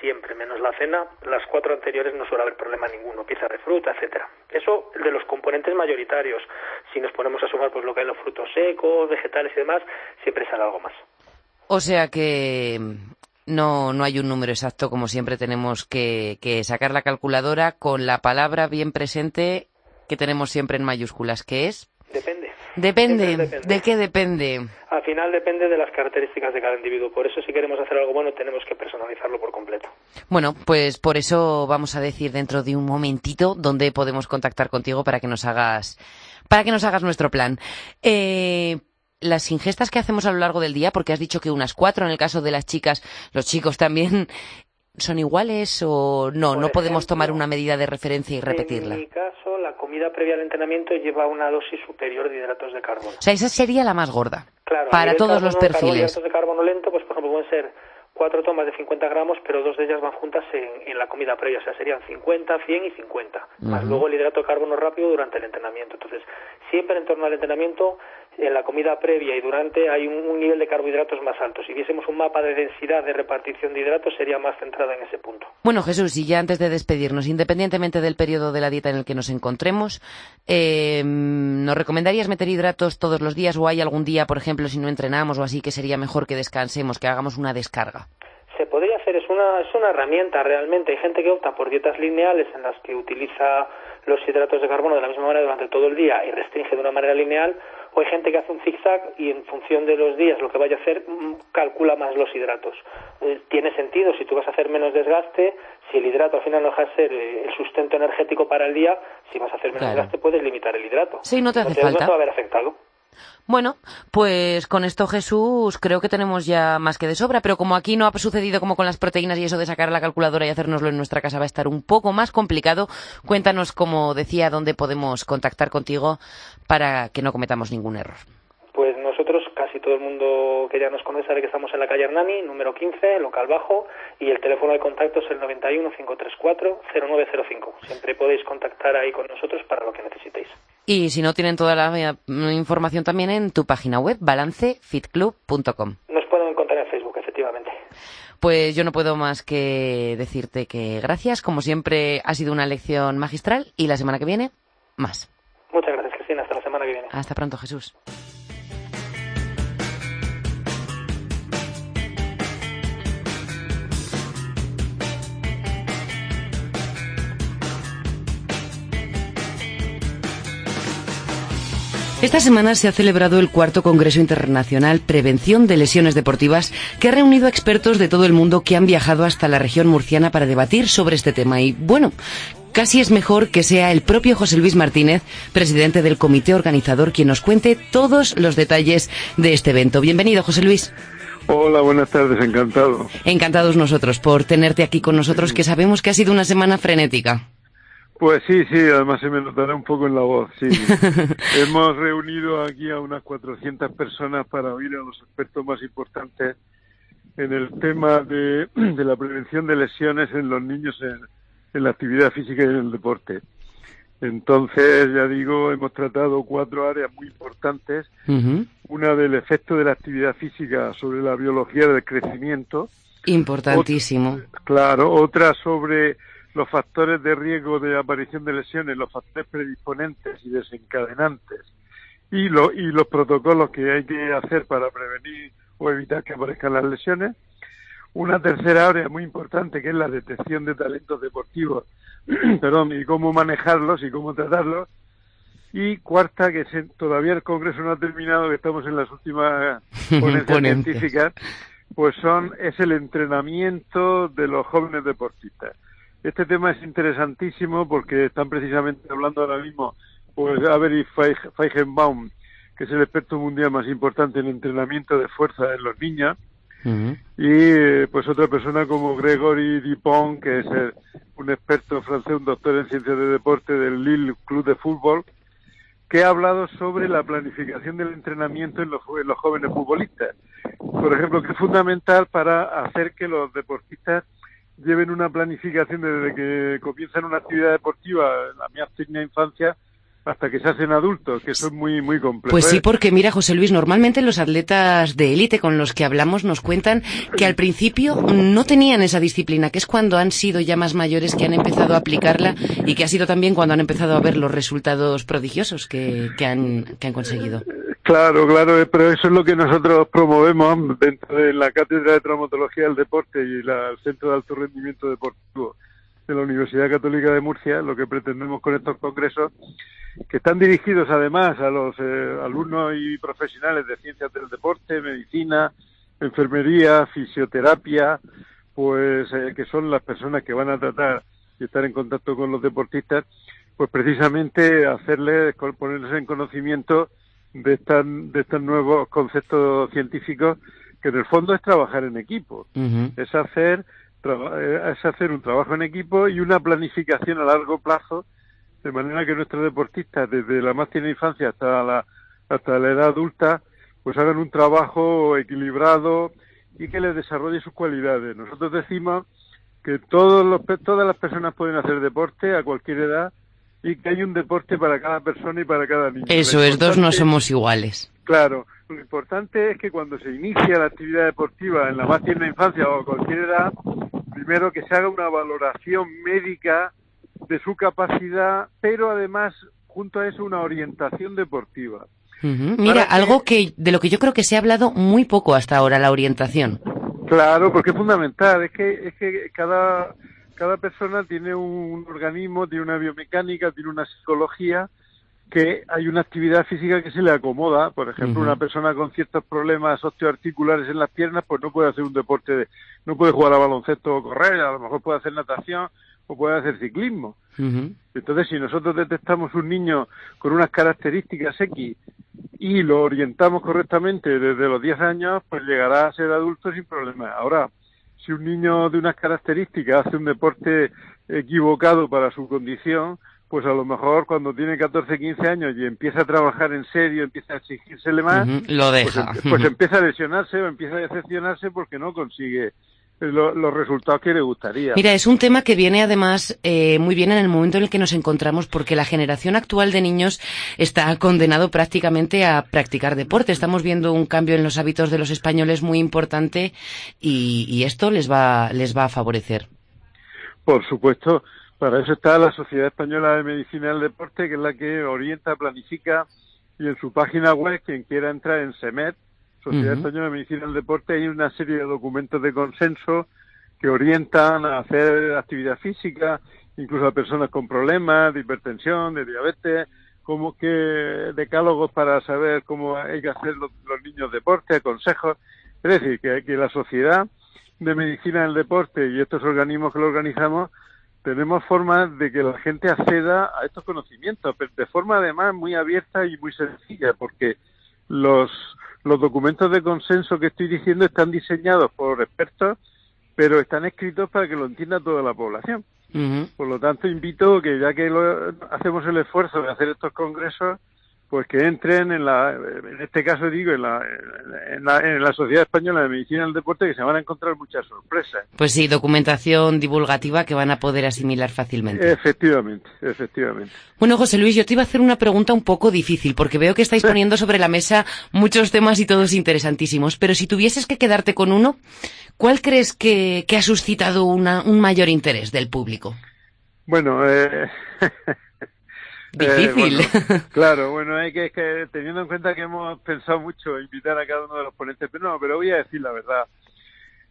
siempre, menos la cena, las cuatro anteriores no suele haber problema ninguno, pieza de fruta, etcétera. Eso de los componentes mayoritarios. Si nos ponemos a sumar pues lo que hay los frutos secos, vegetales y demás, siempre sale algo más. O sea que no, no hay un número exacto, como siempre tenemos que, que sacar la calculadora con la palabra bien presente que tenemos siempre en mayúsculas, que es... Depende. Depende. ¿De qué depende? Al final depende de las características de cada individuo. Por eso, si queremos hacer algo bueno, tenemos que personalizarlo por completo. Bueno, pues por eso vamos a decir dentro de un momentito dónde podemos contactar contigo para que nos hagas, para que nos hagas nuestro plan. Eh, las ingestas que hacemos a lo largo del día, porque has dicho que unas cuatro en el caso de las chicas, los chicos también, ¿son iguales o no? no podemos tomar una medida de referencia y repetirla. En mi caso, la comida previa al entrenamiento lleva una dosis superior de hidratos de carbono. O sea, esa sería la más gorda. Claro, para todos los perfiles. Hidratos de carbono lento, pues por ejemplo pueden ser cuatro tomas de 50 gramos, pero dos de ellas van juntas en, la comida previa, o sea, serían 50, 100 y 50, más luego el hidrato de carbono rápido durante el entrenamiento. Entonces, siempre en torno al entrenamiento en la comida previa y durante hay un, nivel de carbohidratos más alto. Si viésemos un mapa de densidad de repartición de hidratos, sería más centrado en ese punto. Bueno, Jesús, y ya antes de despedirnos, independientemente del periodo de la dieta en el que nos encontremos, eh, ¿nos recomendarías meter hidratos todos los días o hay algún día, por ejemplo, si no entrenamos o así, que sería mejor que descansemos, que hagamos una descarga? Se podría hacer, es una, es una herramienta realmente. Hay gente que opta por dietas lineales en las que utiliza los hidratos de carbono de la misma manera durante todo el día y restringe de una manera lineal o hay gente que hace un zigzag y en función de los días lo que vaya a hacer mm, calcula más los hidratos. Eh, tiene sentido si tú vas a hacer menos desgaste, si el hidrato al final no deja de ser eh, el sustento energético para el día, si vas a hacer menos desgaste puedes limitar el hidrato. Sí, no te hace falta. No te va a haber afectado. Bueno, pues con esto Jesús creo que tenemos ya más que de sobra, pero como aquí no ha sucedido como con las proteínas y eso de sacar la calculadora y hacérnoslo en nuestra casa va a estar un poco más complicado, cuéntanos, como decía, dónde podemos contactar contigo para que no cometamos ningún error. Pues nosotros, casi todo el mundo que ya nos conoce sabe que estamos en la calle Hernani, número 15, local bajo, y el teléfono de contacto es el 91 534 0905. Siempre podéis contactar ahí con nosotros para lo que necesitéis. Y si no, tienen toda la eh, información también en tu página web, balancefitclub.com. Nos pueden encontrar en Facebook, efectivamente. Pues yo no puedo más que decirte que gracias. Como siempre, ha sido una lección magistral y la semana que viene, más. Muchas gracias, Cristina. Hasta la semana que viene. Hasta pronto, Jesús. Esta semana se ha celebrado el cuarto Congreso Internacional Prevención de Lesiones Deportivas, que ha reunido a expertos de todo el mundo que han viajado hasta la región murciana para debatir sobre este tema. Y bueno, casi es mejor que sea el propio José Luis Martínez, presidente del comité organizador, quien nos cuente todos los detalles de este evento. Bienvenido, José Luis. Hola, buenas tardes, encantado. Encantados nosotros por tenerte aquí con nosotros, que sabemos que ha sido una semana frenética. Pues sí, sí, además se me notará un poco en la voz, sí. Hemos reunido aquí a unas 400 personas para oír a los expertos más importantes en el tema de, la prevención de lesiones en los niños en, la actividad física y en el deporte. Entonces, ya digo, hemos tratado cuatro áreas muy importantes. Una del efecto de la actividad física sobre la biología del crecimiento. Importantísimo. claro, otra sobre los factores de riesgo de aparición de lesiones, los factores predisponentes y desencadenantes y, lo, y los protocolos que hay que hacer para prevenir o evitar que aparezcan las lesiones. Una tercera área muy importante que es la detección de talentos deportivos, perdón, y cómo manejarlos y cómo tratarlos. Y cuarta, que todavía el Congreso no ha terminado, que estamos en las últimas ponencias científicas, pues son es el entrenamiento de los jóvenes deportistas. Este tema es interesantísimo porque están precisamente hablando ahora mismo, pues Avery Feigenbaum, que es el experto mundial más importante en entrenamiento de fuerza en los niños, y pues otra persona como Gregory Dupont, que es un experto francés, un doctor en ciencias de deporte del Lille Club de Fútbol, que ha hablado sobre la planificación del entrenamiento en los, en los jóvenes futbolistas. Por ejemplo, que es fundamental para hacer que los deportistas lleven una planificación desde que comienzan una actividad deportiva la tierna infancia hasta que se hacen adultos, que es muy, muy complejo. Pues sí, porque mira, José Luis, normalmente los atletas de élite con los que hablamos nos cuentan que al principio no tenían esa disciplina, que es cuando han sido ya más mayores que han empezado a aplicarla y que ha sido también cuando han empezado a ver los resultados prodigiosos que, que, han, que han conseguido. Claro, claro, eh, pero eso es lo que nosotros promovemos dentro de la Cátedra de Traumatología del Deporte y la, el Centro de Alto Rendimiento Deportivo de la Universidad Católica de Murcia, lo que pretendemos con estos congresos, que están dirigidos además a los eh, alumnos y profesionales de ciencias del deporte, medicina, enfermería, fisioterapia, pues eh, que son las personas que van a tratar y estar en contacto con los deportistas, pues precisamente hacerles, ponerles en conocimiento de, estas, de estos nuevos conceptos científicos que en el fondo es trabajar en equipo, es hacer eh, es hacer un trabajo en equipo y una planificación a largo plazo de manera que nuestros deportistas desde la más tierna infancia hasta la hasta la edad adulta pues hagan un trabajo equilibrado y que les desarrolle sus cualidades. Nosotros decimos que todos los, todas las personas pueden hacer deporte a cualquier edad y que hay un deporte para cada persona y para cada niño. Eso es, dos no somos iguales. Claro, lo importante es que cuando se inicia la actividad deportiva en la más tierna infancia o a cualquier edad, primero que se haga una valoración médica de su capacidad, pero además, junto a eso, una orientación deportiva. Mira, algo que de lo que yo creo que se ha hablado muy poco hasta ahora, la orientación. Claro, porque es fundamental. Es que, es que cada, cada persona tiene un organismo, tiene una biomecánica, tiene una psicología, que hay una actividad física que se le acomoda. Por ejemplo, una persona con ciertos problemas osteoarticulares en las piernas, pues no puede hacer un deporte, de, no puede jugar a baloncesto o correr, a lo mejor puede hacer natación o puede hacer ciclismo. Entonces, si nosotros detectamos un niño con unas características X y lo orientamos correctamente desde los 10 años, pues llegará a ser adulto sin problemas. Ahora, si un niño de unas características hace un deporte equivocado para su condición, pues a lo mejor cuando tiene 14, 15 años y empieza a trabajar en serio, empieza a exigírsele más, lo pues deja. em- pues, empieza a lesionarse o empieza a decepcionarse porque no consigue lo- los resultados que le gustaría. Mira, es un tema que viene además eh, muy bien en el momento en el que nos encontramos porque la generación actual de niños está condenado prácticamente a practicar deporte. Estamos viendo un cambio en los hábitos de los españoles muy importante y, y esto les va, les va a favorecer. Por supuesto, para eso está la Sociedad Española de Medicina del Deporte, que es la que orienta, planifica y en su página web, quien quiera entrar en SEMED, Sociedad. Española de Medicina del Deporte, hay una serie de documentos de consenso que orientan a hacer actividad física, incluso a personas con problemas de hipertensión, de diabetes, como que decálogos para saber cómo hay que hacer los, los niños deporte, consejos. Es decir, que, que la sociedad de medicina del deporte y estos organismos que lo organizamos tenemos formas de que la gente acceda a estos conocimientos, pero de forma además muy abierta y muy sencilla, porque los, los documentos de consenso que estoy diciendo están diseñados por expertos, pero están escritos para que lo entienda toda la población. Por lo tanto, invito que ya que lo- hacemos el esfuerzo de hacer estos congresos, pues que entren en la, en este caso digo, en la, en la, en la Sociedad Española de Medicina del Deporte, que se van a encontrar muchas sorpresas. Pues sí, documentación divulgativa que van a poder asimilar fácilmente. Efectivamente, efectivamente. Bueno, José Luis, yo te iba a hacer una pregunta un poco difícil, porque veo que estáis poniendo sobre la mesa muchos temas y todos interesantísimos, pero si tuvieses que quedarte con uno, ¿cuál crees que, que ha suscitado una- un mayor interés del público? Bueno, eh, Difícil. eh, bueno, claro, bueno, hay que, es que teniendo en cuenta que hemos pensado mucho invitar a cada uno de los ponentes, pero no, pero voy a decir la verdad.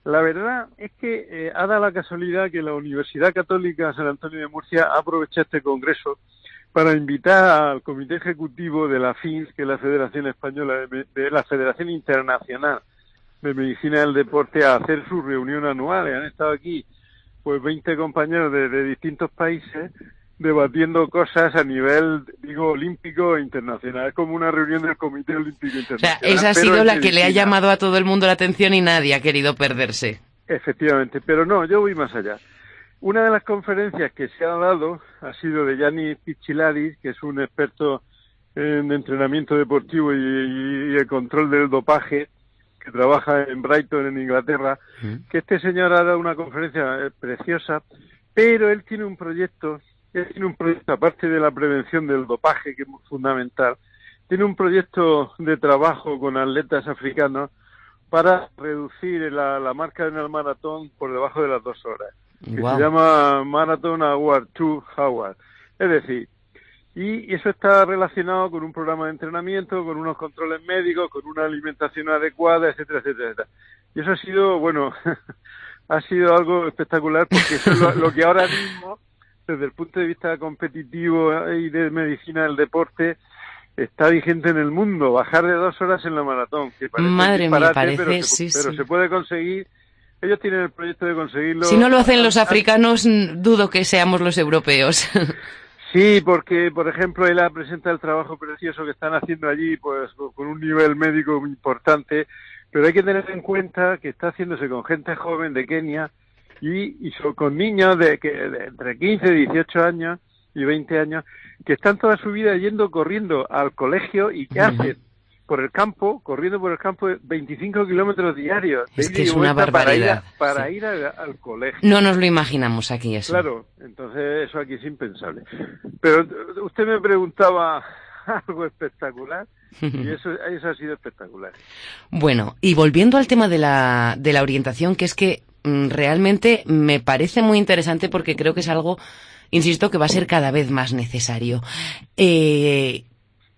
La verdad es que eh, ha dado la casualidad que la Universidad Católica San Antonio de Murcia ha aprovechado este congreso para invitar al Comité Ejecutivo de la FINS, que es la Federación Española de, la Federación Internacional de Medicina del Deporte, a hacer su reunión anual. Y han estado aquí pues 20 compañeros de, de distintos países debatiendo cosas a nivel, digo, olímpico e internacional. Es como una reunión del Comité Olímpico O sea, Internacional. esa ha sido la que le ha llamado a todo el mundo la atención y nadie ha querido perderse. Efectivamente, pero no, yo voy más allá. Una de las conferencias que se ha dado ha sido de Gianni Pichilaris, que es un experto en entrenamiento deportivo y, y- y el control del dopaje, que trabaja en Brighton, en Inglaterra, que este señor ha dado una conferencia preciosa, pero él tiene un proyecto, tiene un proyecto, aparte de la prevención del dopaje, que es fundamental, tiene un proyecto de trabajo con atletas africanos para reducir la, la marca en el maratón por debajo de las dos horas, que se llama Marathon Award 2 Hours. Es decir, y eso está relacionado con un programa de entrenamiento, con unos controles médicos, con una alimentación adecuada, etcétera, etcétera, etcétera. Y eso ha sido, bueno, ha sido algo espectacular porque eso es lo, lo que ahora mismo, desde el punto de vista competitivo y de medicina del deporte, está vigente en el mundo, bajar de dos horas en la maratón. Que parece Madre mía, parece, pero, se, sí, pero sí. se puede conseguir. Ellos tienen el proyecto de conseguirlo. Si no lo hacen los Ah, africanos, dudo que seamos los europeos. Sí, porque, por ejemplo, él ha presentado el trabajo precioso que están haciendo allí, pues con un nivel médico muy importante, pero hay que tener en cuenta que está haciéndose con gente joven de Kenia y, y so- con niños de, que, de entre 15, 18 años y 20 años que están toda su vida yendo corriendo al colegio y que hacen por el campo, corriendo por el campo 25 kilómetros diarios. Es que es una vuelta para ir a- barbaridad, Para sí. ir, a- al colegio. No nos lo imaginamos aquí eso. Claro, entonces eso aquí es impensable. Pero usted me preguntaba algo espectacular y eso, eso ha sido espectacular. Bueno, y volviendo al tema de la, de la orientación, que es que realmente me parece muy interesante porque creo que es algo, insisto, que va a ser cada vez más necesario. Eh,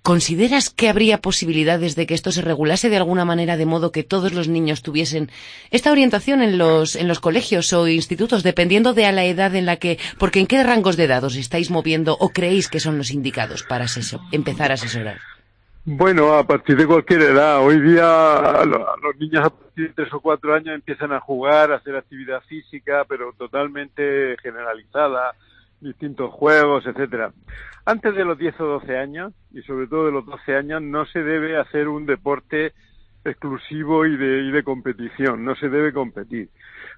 ¿Consideras que habría posibilidades de que esto se regulase de alguna manera de modo que todos los niños tuviesen esta orientación en los, en los colegios o institutos, dependiendo de a la edad en la que, porque en qué rangos de edad os estáis moviendo o creéis que son los indicados para empezar a asesorar? Bueno, a partir de cualquier edad. Hoy día lo- los niños a partir de tres o cuatro años empiezan a jugar, a hacer actividad física, pero totalmente generalizada, distintos juegos, etcétera. Antes de los 10 o 12 años, y sobre todo de los 12 años, no se debe hacer un deporte exclusivo y de, y de competición, no se debe competir.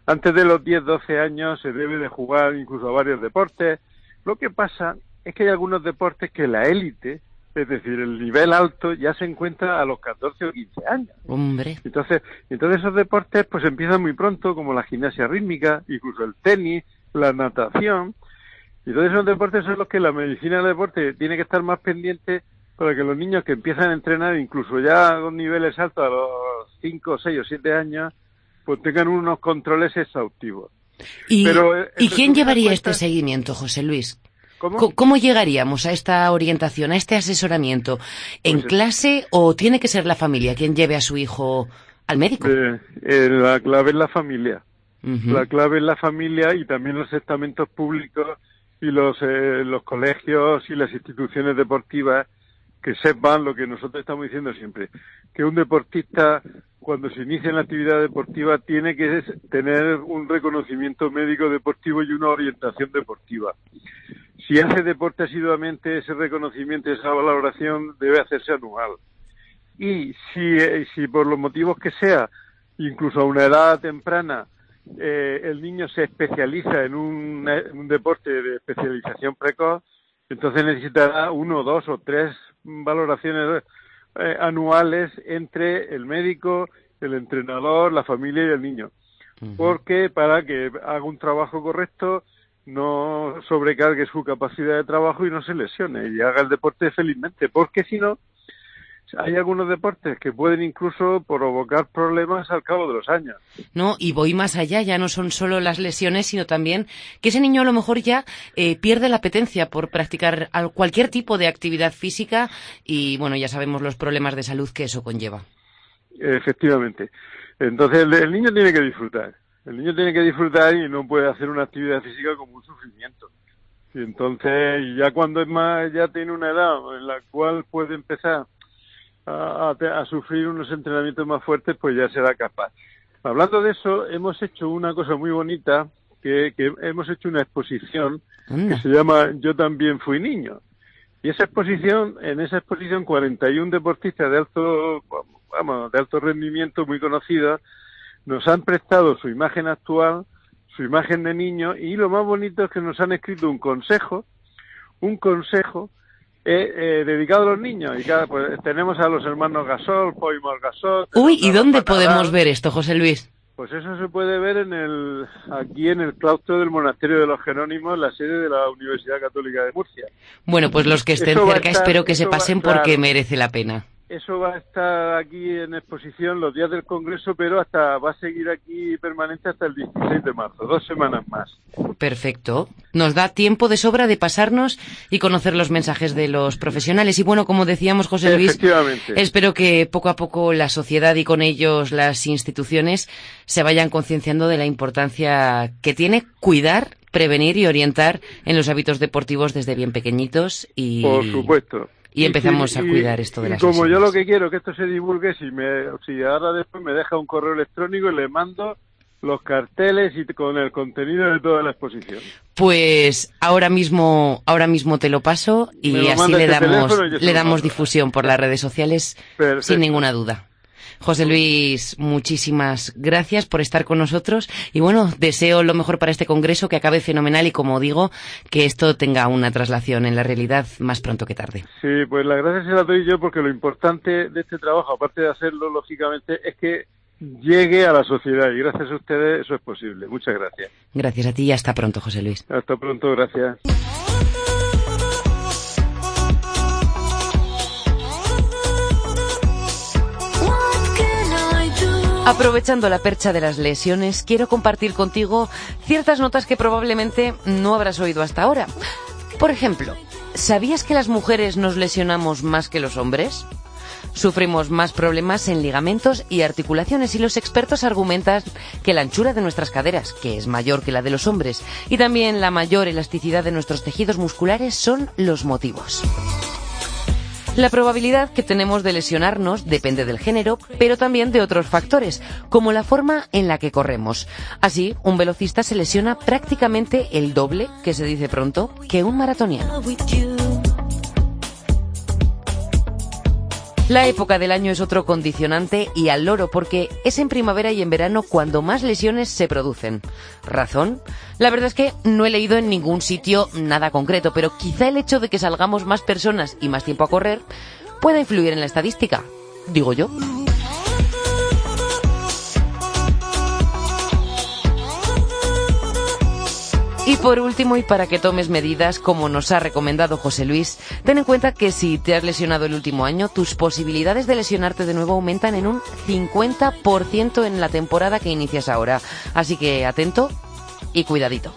Antes de los 10, 12 años se debe de jugar incluso a varios deportes. Lo que pasa es que hay algunos deportes que la élite, es decir, el nivel alto ya se encuentra a los 14 o 15 años. Hombre. Entonces, entonces esos deportes pues empiezan muy pronto, como la gimnasia rítmica, incluso el tenis, la natación. Y todos esos deportes son los que la medicina del deporte tiene que estar más pendiente para que los niños que empiezan a entrenar, incluso ya con niveles altos a los 5, 6 o 7 años, pues tengan unos controles exhaustivos. ¿Y, ¿y quién llevaría este seguimiento, José Luis? ¿Cómo? llegaríamos a esta orientación, a este asesoramiento? ¿En Pues, clase o tiene que ser la familia quien lleve a su hijo al médico? Eh, eh, la clave es la familia. La clave es la familia y también los estamentos públicos y los, eh, los colegios y las instituciones deportivas que sepan lo que nosotros estamos diciendo siempre, que un deportista cuando se inicia en la actividad deportiva tiene que tener un reconocimiento médico deportivo y una orientación deportiva. Si hace deporte asiduamente, ese reconocimiento esa valoración debe hacerse anual. Y si, eh, si por los motivos que sea, incluso a una edad temprana, eh, el niño se especializa en un, en un deporte de especialización precoz, entonces necesitará uno, dos o tres valoraciones eh, anuales entre el médico, el entrenador, la familia y el niño. Porque para que haga un trabajo correcto, no sobrecargue su capacidad de trabajo y no se lesione y haga el deporte felizmente. Porque si no, hay algunos deportes que pueden incluso provocar problemas al cabo de los años. No, y voy más allá, ya no son solo las lesiones, sino también que ese niño a lo mejor ya eh, pierde la apetencia por practicar al- cualquier tipo de actividad física y bueno, ya sabemos los problemas de salud que eso conlleva. Efectivamente. Entonces el, el niño tiene que disfrutar. El niño tiene que disfrutar y no puede hacer una actividad física como un sufrimiento. Y entonces ya cuando es más, ya tiene una edad en la cual puede empezar a, a a sufrir unos entrenamientos más fuertes, pues ya será capaz. Hablando de eso, hemos hecho una cosa muy bonita, que, que hemos hecho una exposición que se llama Yo también fui niño. Y esa exposición, en esa exposición, 41 deportistas de alto, vamos, de alto rendimiento, muy conocidos, nos han prestado su imagen actual, su imagen de niño, y lo más bonito es que nos han escrito un consejo, un consejo eh, eh, dedicado a los niños. Y cada, pues, tenemos a los hermanos Gasol, Poimor Gasol. Uy, ¿y dónde podemos ver esto, José Luis? Pues eso se puede ver en el, aquí en el claustro del Monasterio de los Jerónimos, la sede de la Universidad Católica de Murcia. Bueno, pues los que estén Eso cerca estar- espero que se pasen claro. porque merece la pena. Eso va a estar aquí en exposición los días del Congreso, pero hasta va a seguir aquí permanente hasta el 16 de marzo, dos semanas más. Perfecto. Nos da tiempo de sobra de pasarnos y conocer los mensajes de los profesionales. Y bueno, como decíamos, José Luis, espero que poco a poco la sociedad y con ellos las instituciones se vayan concienciando de la importancia que tiene cuidar, prevenir y orientar en los hábitos deportivos desde bien pequeñitos y Por supuesto. Y empezamos a cuidar esto de y las como yo lo que quiero que esto se divulgue, si me, si ahora después me deja un correo electrónico y le mando los carteles y con el contenido de toda la exposición. Pues ahora mismo, ahora mismo te lo paso y lo así le este damos, le damos difusión por las redes sociales Perfecto. sin ninguna duda. José Luis, muchísimas gracias por estar con nosotros y bueno, deseo lo mejor para este congreso, que acabe fenomenal y como digo, que esto tenga una traslación en la realidad más pronto que tarde. Sí, pues las gracias se las doy yo porque lo importante de este trabajo, aparte de hacerlo lógicamente, es que llegue a la sociedad y gracias a ustedes eso es posible. Muchas gracias. Gracias a ti y hasta pronto, José Luis. Hasta pronto, gracias. Aprovechando la percha de las lesiones, quiero compartir contigo ciertas notas que probablemente no habrás oído hasta ahora. Por ejemplo, ¿sabías que las mujeres nos lesionamos más que los hombres? Sufrimos más problemas en ligamentos y articulaciones y los expertos argumentan que la anchura de nuestras caderas, que es mayor que la de los hombres, y también la mayor elasticidad de nuestros tejidos musculares son los motivos. La probabilidad que tenemos de lesionarnos depende del género, pero también de otros factores, como la forma en la que corremos. Así, un velocista se lesiona prácticamente el doble, que se dice pronto, que un maratoniano. La época del año es otro condicionante y al loro porque es en primavera y en verano cuando más lesiones se producen. ¿Razón? La verdad es que no he leído en ningún sitio nada concreto, pero quizá el hecho de que salgamos más personas y más tiempo a correr pueda influir en la estadística. Digo yo. Y por último, y para que tomes medidas, como nos ha recomendado José Luis, ten en cuenta que si te has lesionado el último año, tus posibilidades de lesionarte de nuevo aumentan en un 50% en la temporada que inicias ahora. Así que atento y cuidadito.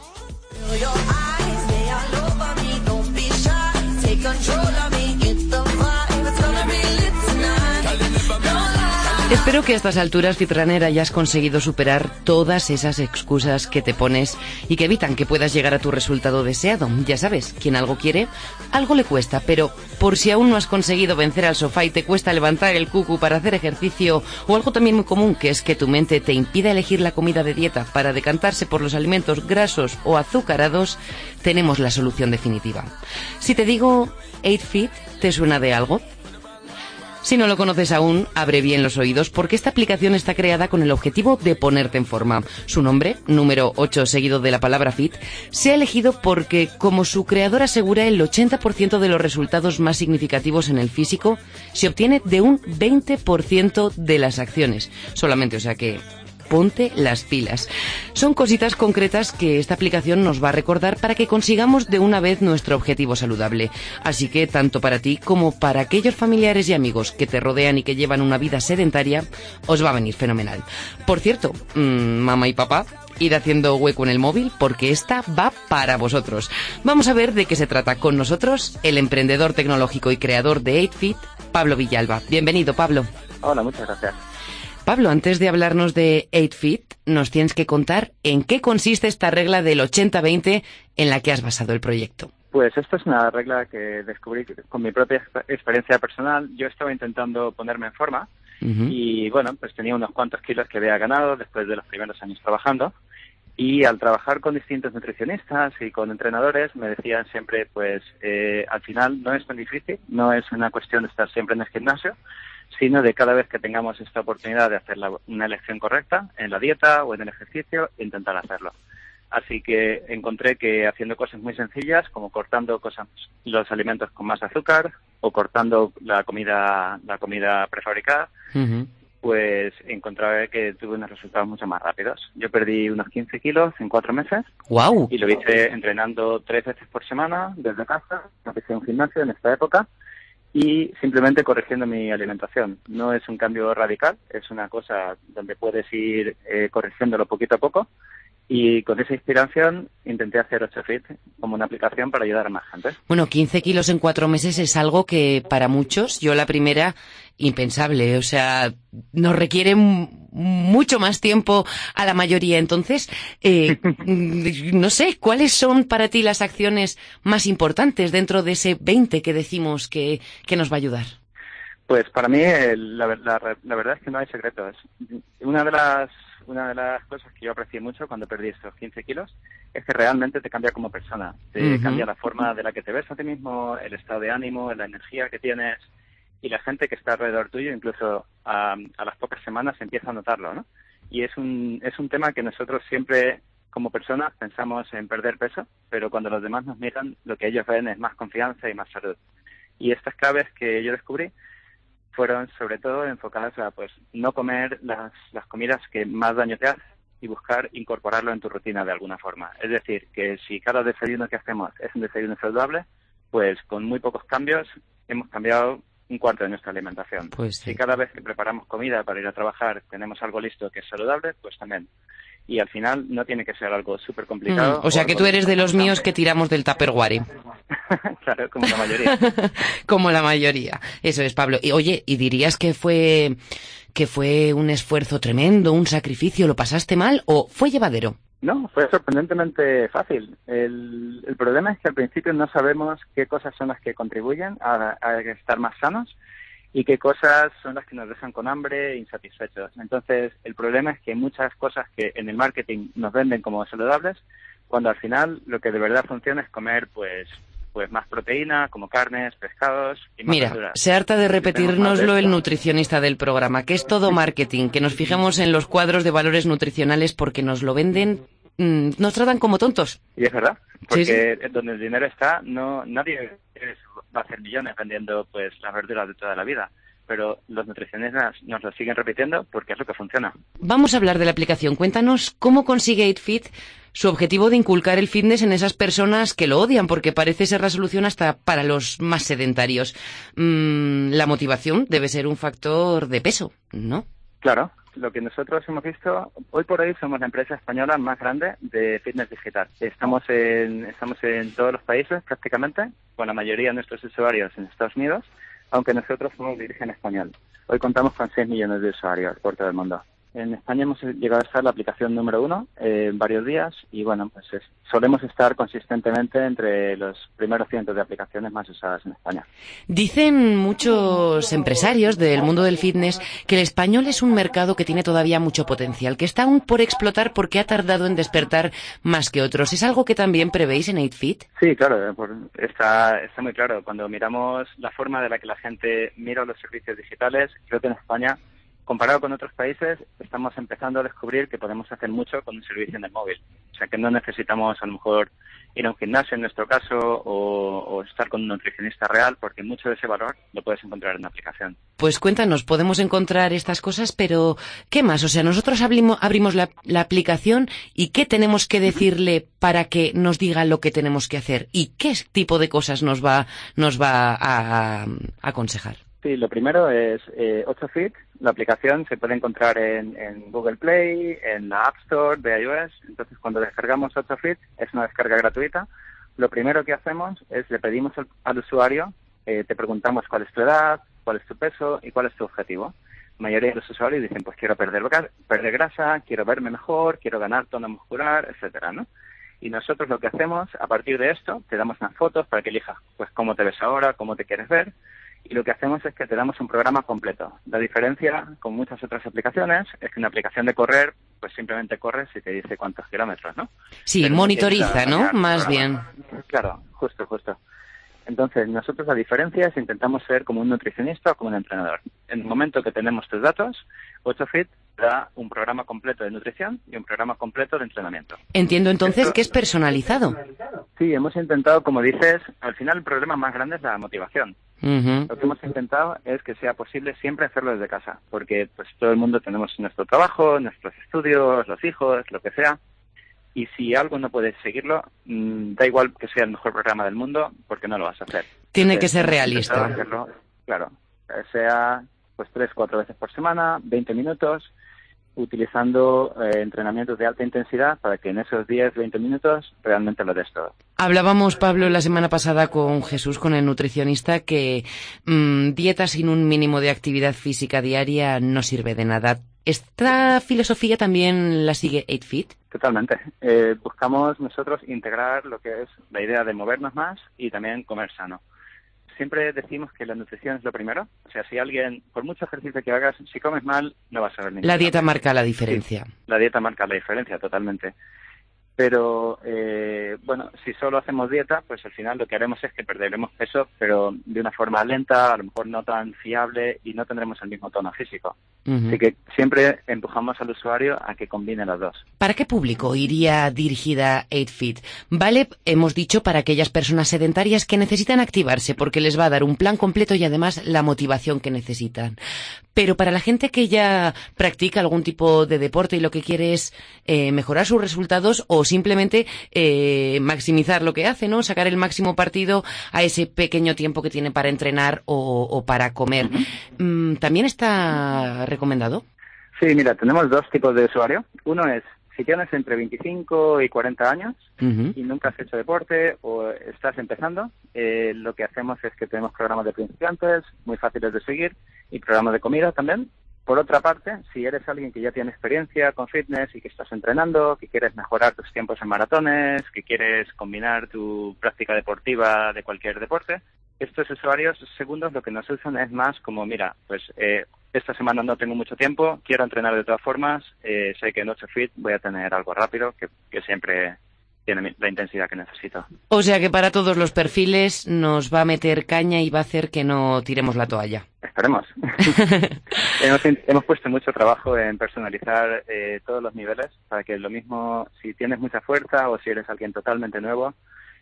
Espero que a estas alturas, Fitranera, hayas conseguido superar todas esas excusas que te pones y que evitan que puedas llegar a tu resultado deseado. Ya sabes, quien algo quiere, algo le cuesta, pero por si aún no has conseguido vencer al sofá y te cuesta levantar el cucu para hacer ejercicio, o algo también muy común, que es que tu mente te impida elegir la comida de dieta para decantarse por los alimentos grasos o azucarados, tenemos la solución definitiva. Si te digo 8Fit, ¿te suena de algo? Si no lo conoces aún, abre bien los oídos porque esta aplicación está creada con el objetivo de ponerte en forma. Su nombre, número 8 seguido de la palabra fit, se ha elegido porque, como su creador asegura, el 80% de los resultados más significativos en el físico se obtiene de un 20% de las acciones. Solamente, o sea que ponte las pilas. Son cositas concretas que esta aplicación nos va a recordar para que consigamos de una vez nuestro objetivo saludable. Así que tanto para ti como para aquellos familiares y amigos que te rodean y que llevan una vida sedentaria, os va a venir fenomenal. Por cierto, mmm, mamá y papá, ir haciendo hueco en el móvil porque esta va para vosotros. Vamos a ver de qué se trata con nosotros el emprendedor tecnológico y creador de 8Fit, Pablo Villalba. Bienvenido, Pablo. Hola, muchas gracias. Pablo, antes de hablarnos de 8Fit, nos tienes que contar en qué consiste esta regla del 80-20 en la que has basado el proyecto. Pues esto es una regla que descubrí con mi propia experiencia personal. Yo estaba intentando ponerme en forma uh -huh. y bueno, pues tenía unos cuantos kilos que había ganado después de los primeros años trabajando. Y al trabajar con distintos nutricionistas y con entrenadores me decían siempre, pues eh, al final no es tan difícil, no es una cuestión de estar siempre en el gimnasio, sino de cada vez que tengamos esta oportunidad de hacer la, una elección correcta en la dieta o en el ejercicio, intentar hacerlo. Así que encontré que haciendo cosas muy sencillas, como cortando cosas, los alimentos con más azúcar o cortando la comida, la comida prefabricada, uh -huh. pues encontré que tuve unos resultados mucho más rápidos. Yo perdí unos 15 kilos en cuatro meses. ¡Wow! Y lo hice entrenando tres veces por semana desde casa, no hice un gimnasio en esta época y simplemente corrigiendo mi alimentación. No es un cambio radical, es una cosa donde puedes ir eh, corrigiéndolo poquito a poco y con esa inspiración intenté hacer 8Fit como una aplicación para ayudar a más gente. Bueno, 15 kilos en cuatro meses es algo que para muchos, yo la primera, impensable. O sea, nos requiere mucho más tiempo a la mayoría. Entonces, eh, no sé, ¿cuáles son para ti las acciones más importantes dentro de ese 20 que decimos que, que nos va a ayudar? Pues para mí la, la, la verdad es que no hay secretos. Una de las una de las cosas que yo aprecié mucho cuando perdí estos 15 kilos es que realmente te cambia como persona. Te uh -huh. cambia la forma de la que te ves a ti mismo, el estado de ánimo, la energía que tienes y la gente que está alrededor tuyo, incluso a, a las pocas semanas, empieza a notarlo, ¿no? Y es un, es un tema que nosotros siempre, como personas, pensamos en perder peso, pero cuando los demás nos miran, lo que ellos ven es más confianza y más salud. Y estas claves que yo descubrí fueron sobre todo enfocadas a pues no comer las, las comidas que más daño te hacen y buscar incorporarlo en tu rutina de alguna forma. Es decir, que si cada desayuno que hacemos es un desayuno saludable, pues con muy pocos cambios hemos cambiado un cuarto de nuestra alimentación. Pues sí. Si cada vez que preparamos comida para ir a trabajar tenemos algo listo que es saludable, pues también. Y al final no tiene que ser algo súper complicado. Mm, o sea que tú eres de los míos que tiramos del tupperware. claro, como la mayoría. como la mayoría. Eso es, Pablo. Y oye, ¿y dirías que fue que fue un esfuerzo tremendo, un sacrificio, lo pasaste mal o fue llevadero? No, fue sorprendentemente fácil. El, el, problema es que al principio no sabemos qué cosas son las que contribuyen a, a, estar más sanos y qué cosas son las que nos dejan con hambre e insatisfechos. Entonces, el problema es que hay muchas cosas que en el marketing nos venden como saludables, cuando al final lo que de verdad funciona es comer pues pues más proteína, como carnes, pescados y más Mira, se harta de repetirnoslo el nutricionista del programa, que es todo marketing, que nos fijemos en los cuadros de valores nutricionales porque nos lo venden, mm, nos tratan como tontos. Y es verdad, porque donde el dinero está, no nadie va a hacer millones vendiendo pues las verduras de toda la vida pero los nutricionistas nos lo siguen repitiendo porque es lo que funciona. Vamos a hablar de la aplicación. Cuéntanos cómo consigue AidFit su objetivo de inculcar el fitness en esas personas que lo odian, porque parece ser la solución hasta para los más sedentarios. Mm, la motivación debe ser un factor de peso, ¿no? Claro. Lo que nosotros hemos visto, hoy por hoy somos la empresa española más grande de fitness digital. Estamos en, estamos en todos los países prácticamente, con la mayoría de nuestros usuarios en Estados Unidos, aunque nosotros somos de origen español. Hoy contamos con 6 millones de usuarios por todo el mundo. En España hemos llegado a estar la aplicación número uno eh, en varios días y bueno, pues solemos estar consistentemente entre los primeros cientos de aplicaciones más usadas en España. Dicen muchos empresarios del mundo del fitness que el español es un mercado que tiene todavía mucho potencial, que está aún por explotar porque ha tardado en despertar más que otros. ¿Es algo que también prevéis en 8Fit? Sí, claro, eh, está, está muy claro. Cuando miramos la forma de la que la gente mira los servicios digitales, creo que en España comparado con otros países, estamos empezando a descubrir que podemos hacer mucho con un servicio en el móvil. O sea, que no necesitamos a lo mejor ir a un gimnasio en nuestro caso o, estar con un nutricionista real, porque mucho de ese valor lo puedes encontrar en la aplicación. Pues cuéntanos, podemos encontrar estas cosas, pero ¿qué más? O sea, nosotros abrimos, la, aplicación y ¿qué tenemos que decirle para que nos diga lo que tenemos que hacer? ¿Y qué tipo de cosas nos va, nos va a aconsejar? Sí, lo primero es eh, 8Fit. La aplicación se puede encontrar en, Google Play, en la App Store de iOS. Entonces, cuando descargamos 8Fit, es una descarga gratuita. Lo primero que hacemos es le pedimos al, usuario, eh, te preguntamos cuál es tu edad, cuál es tu peso y cuál es tu objetivo. La mayoría de los usuarios dicen, pues quiero perder, perder grasa, quiero verme mejor, quiero ganar tono muscular, etcétera, ¿no? Y nosotros lo que hacemos, a partir de esto, te damos unas fotos para que elijas, pues, cómo te ves ahora, cómo te quieres ver, y lo que hacemos es que te damos un programa completo. La diferencia con muchas otras aplicaciones es que una aplicación de correr, pues simplemente corres y te dice cuántos kilómetros, ¿no? Sí, monitoriza, ¿no? Más bien. Claro, justo, justo. Entonces, nosotros la diferencia es intentamos ser como un nutricionista o como un entrenador. En el momento que tenemos tus datos, 8Fit da un programa completo de nutrición y un programa completo de entrenamiento. Entiendo entonces que es personalizado. Sí, hemos intentado, como dices, al final el problema más grande es la motivación. Lo que hemos intentado es que sea posible siempre hacerlo desde casa, porque pues todo el mundo tenemos nuestro trabajo, nuestros estudios, los hijos, lo que sea, y si algo no puedes seguirlo, mm, da igual que sea el mejor programa del mundo, porque no lo vas a hacer. Tiene que ser realista. claro, sea pues tres, cuatro veces por semana, 20 minutos, utilizando eh, entrenamientos de alta intensidad para que en esos 10, 20 minutos realmente lo des todo. Hablábamos, Pablo, la semana pasada con Jesús, con el nutricionista, que mm, dieta sin un mínimo de actividad física diaria no sirve de nada. ¿Esta filosofía también la sigue 8Fit? Totalmente. Eh, buscamos nosotros integrar lo que es la idea de movernos más y también comer sano siempre decimos que la nutrición es lo primero. O sea, si alguien, por mucho ejercicio que hagas, si comes mal, no vas a ver ningún La dieta marca la diferencia. la dieta marca la diferencia, totalmente. Pero, eh, bueno, si solo hacemos dieta, pues al final lo que haremos es que perderemos peso, pero de una forma lenta, a lo mejor no tan fiable y no tendremos el mismo tono físico. Así que siempre empujamos al usuario a que combine las dos. ¿Para qué público iría dirigida 8Fit? Vale, hemos dicho, para aquellas personas sedentarias que necesitan activarse porque les va a dar un plan completo y además la motivación que necesitan. Pero para la gente que ya practica algún tipo de deporte y lo que quiere es eh, mejorar sus resultados o simplemente eh, maximizar lo que hace, ¿no? Sacar el máximo partido a ese pequeño tiempo que tiene para entrenar o, para comer. Mm, ¿También está recomendado? Sí, mira, tenemos dos tipos de usuario. Uno es si tienes entre 25 y 40 años y nunca has hecho deporte o estás empezando, eh, lo que hacemos es que tenemos programas de principiantes muy fáciles de seguir y programas de comida también. Por otra parte, si eres alguien que ya tiene experiencia con fitness y que estás entrenando, que quieres mejorar tus tiempos en maratones, que quieres combinar tu práctica deportiva de cualquier deporte, estos usuarios segundos lo que nos usan es más como, mira, pues eh, esta semana no tengo mucho tiempo, quiero entrenar de todas formas, eh, sé que en 8 fit voy a tener algo rápido, que, que siempre tiene la intensidad que necesito. O sea que para todos los perfiles nos va a meter caña y va a hacer que no tiremos la toalla. Esperemos. hemos, hemos, puesto mucho trabajo en personalizar eh, todos los niveles para que lo mismo, si tienes mucha fuerza o si eres alguien totalmente nuevo,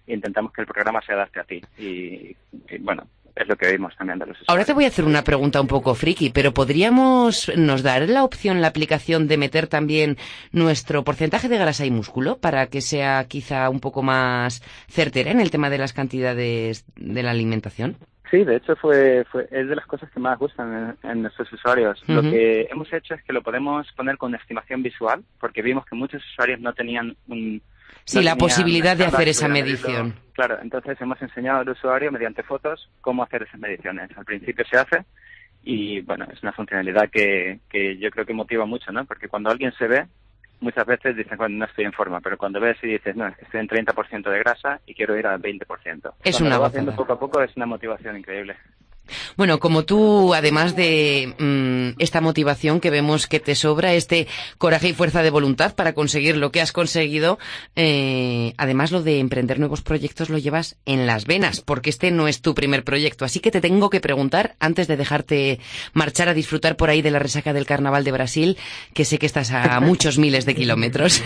intentamos que el programa se adapte a ti. Y, y bueno, es lo que vimos también de los usuarios. Ahora te voy a hacer una pregunta un poco friki, pero ¿podríamos nos dar la opción la aplicación de meter también nuestro porcentaje de grasa y músculo para que sea quizá un poco más certera en el tema de las cantidades de la alimentación? Sí, de hecho fue, fue es de las cosas que más gustan en, en nuestros usuarios. Uh -huh. Lo que hemos hecho es que lo podemos poner con estimación visual, porque vimos que muchos usuarios no tenían un Sí, no la posibilidad de hacer esa medición. Claro, entonces hemos enseñado al usuario mediante fotos cómo hacer esas mediciones. Al principio se hace y bueno, es una funcionalidad que, que yo creo que motiva mucho, ¿no? Porque cuando alguien se ve, muchas veces dicen, bueno, no estoy en forma, pero cuando ves y dices, no, estoy en 30% de grasa y quiero ir al 20%. Es cuando una lo vas haciendo poco a poco es una motivación increíble. Bueno, como tú, además de mmm, esta motivación que vemos que te sobra, este coraje y fuerza de voluntad para conseguir lo que has conseguido, eh, además lo de emprender nuevos proyectos lo llevas en las venas, porque este no es tu primer proyecto. Así que te tengo que preguntar, antes de dejarte marchar a disfrutar por ahí de la resaca del Carnaval de Brasil, que sé que estás a muchos miles de kilómetros.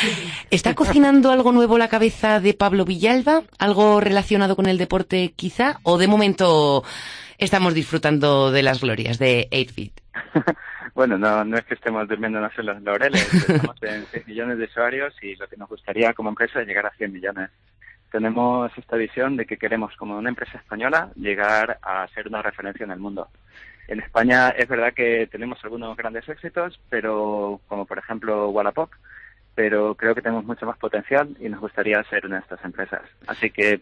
¿Está cocinando algo nuevo la cabeza de Pablo Villalba? ¿Algo relacionado con el deporte quizá? ¿O de momento estamos disfrutando de las glorias de 8Fit. bueno, no, no es que estemos durmiéndonos en los laureles, estamos en 6 millones de usuarios y lo que nos gustaría como empresa es llegar a 100 millones. Tenemos esta visión de que queremos, como una empresa española, llegar a ser una referencia en el mundo. En España es verdad que tenemos algunos grandes éxitos, pero como por ejemplo Wallapop, pero creo que tenemos mucho más potencial y nos gustaría ser una de estas empresas. Así que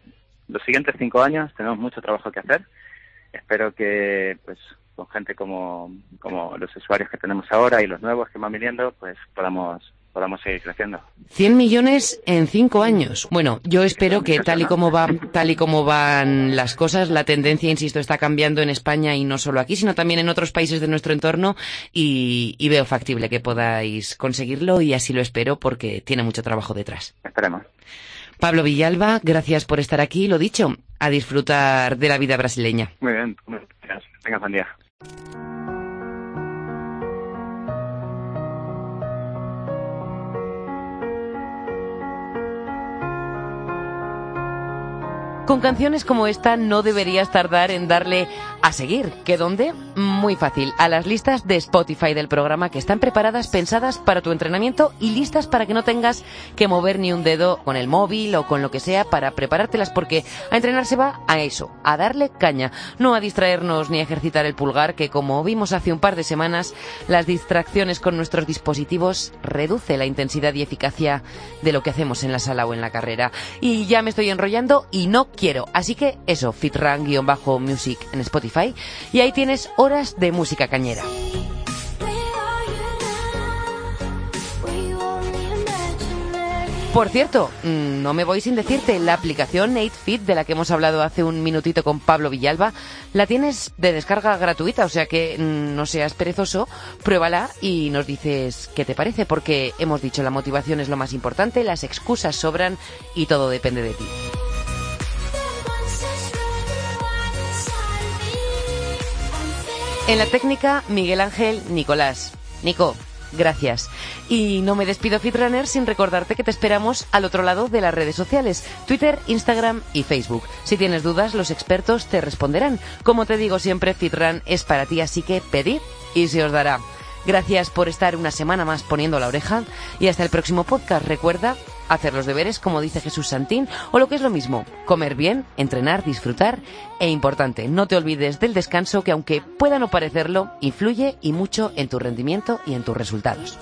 los siguientes cinco años tenemos mucho trabajo que hacer espero que pues con gente como, como los usuarios que tenemos ahora y los nuevos que van viniendo, pues podamos podamos seguir creciendo. 100 millones en cinco años. Bueno, yo espero que tal y como va, tal y como van las cosas, la tendencia, insisto, está cambiando en España y no solo aquí, sino también en otros países de nuestro entorno y, y veo factible que podáis conseguirlo y así lo espero porque tiene mucho trabajo detrás. Esperemos. Pablo Villalba, gracias por estar aquí. Lo dicho, a disfrutar de la vida brasileña. Muy bien, gracias. Venga, buen día. Con canciones como esta no deberías tardar en darle a seguir. ¿Qué dónde? Muy fácil. A las listas de Spotify del programa que están preparadas, pensadas para tu entrenamiento y listas para que no tengas que mover ni un dedo con el móvil o con lo que sea para preparártelas porque a entrenar se va a eso, a darle caña, no a distraernos ni a ejercitar el pulgar que como vimos hace un par de semanas, las distracciones con nuestros dispositivos reduce la intensidad y eficacia de lo que hacemos en la sala o en la carrera. Y ya me estoy enrollando y no quiero. Así que eso, fitran-music en Spotify y ahí tienes horas de música cañera. Por cierto, no me voy sin decirte, la aplicación 8Fit de la que hemos hablado hace un minutito con Pablo Villalba, la tienes de descarga gratuita, o sea que no seas perezoso, pruébala y nos dices qué te parece, porque hemos dicho la motivación es lo más importante, las excusas sobran y todo depende de ti. En la técnica, Miguel Ángel Nicolás. Nico, gracias. Y no me despido Fitrunner sin recordarte que te esperamos al otro lado de las redes sociales, Twitter, Instagram y Facebook. Si tienes dudas, los expertos te responderán. Como te digo siempre, Fitrun es para ti, así que pedid y se os dará. Gracias por estar una semana más poniendo la oreja y hasta el próximo podcast. Recuerda hacer los deberes como dice Jesús Santín o lo que es lo mismo, comer bien, entrenar, disfrutar e importante, no te olvides del descanso que aunque pueda no parecerlo, influye y mucho en tu rendimiento y en tus resultados.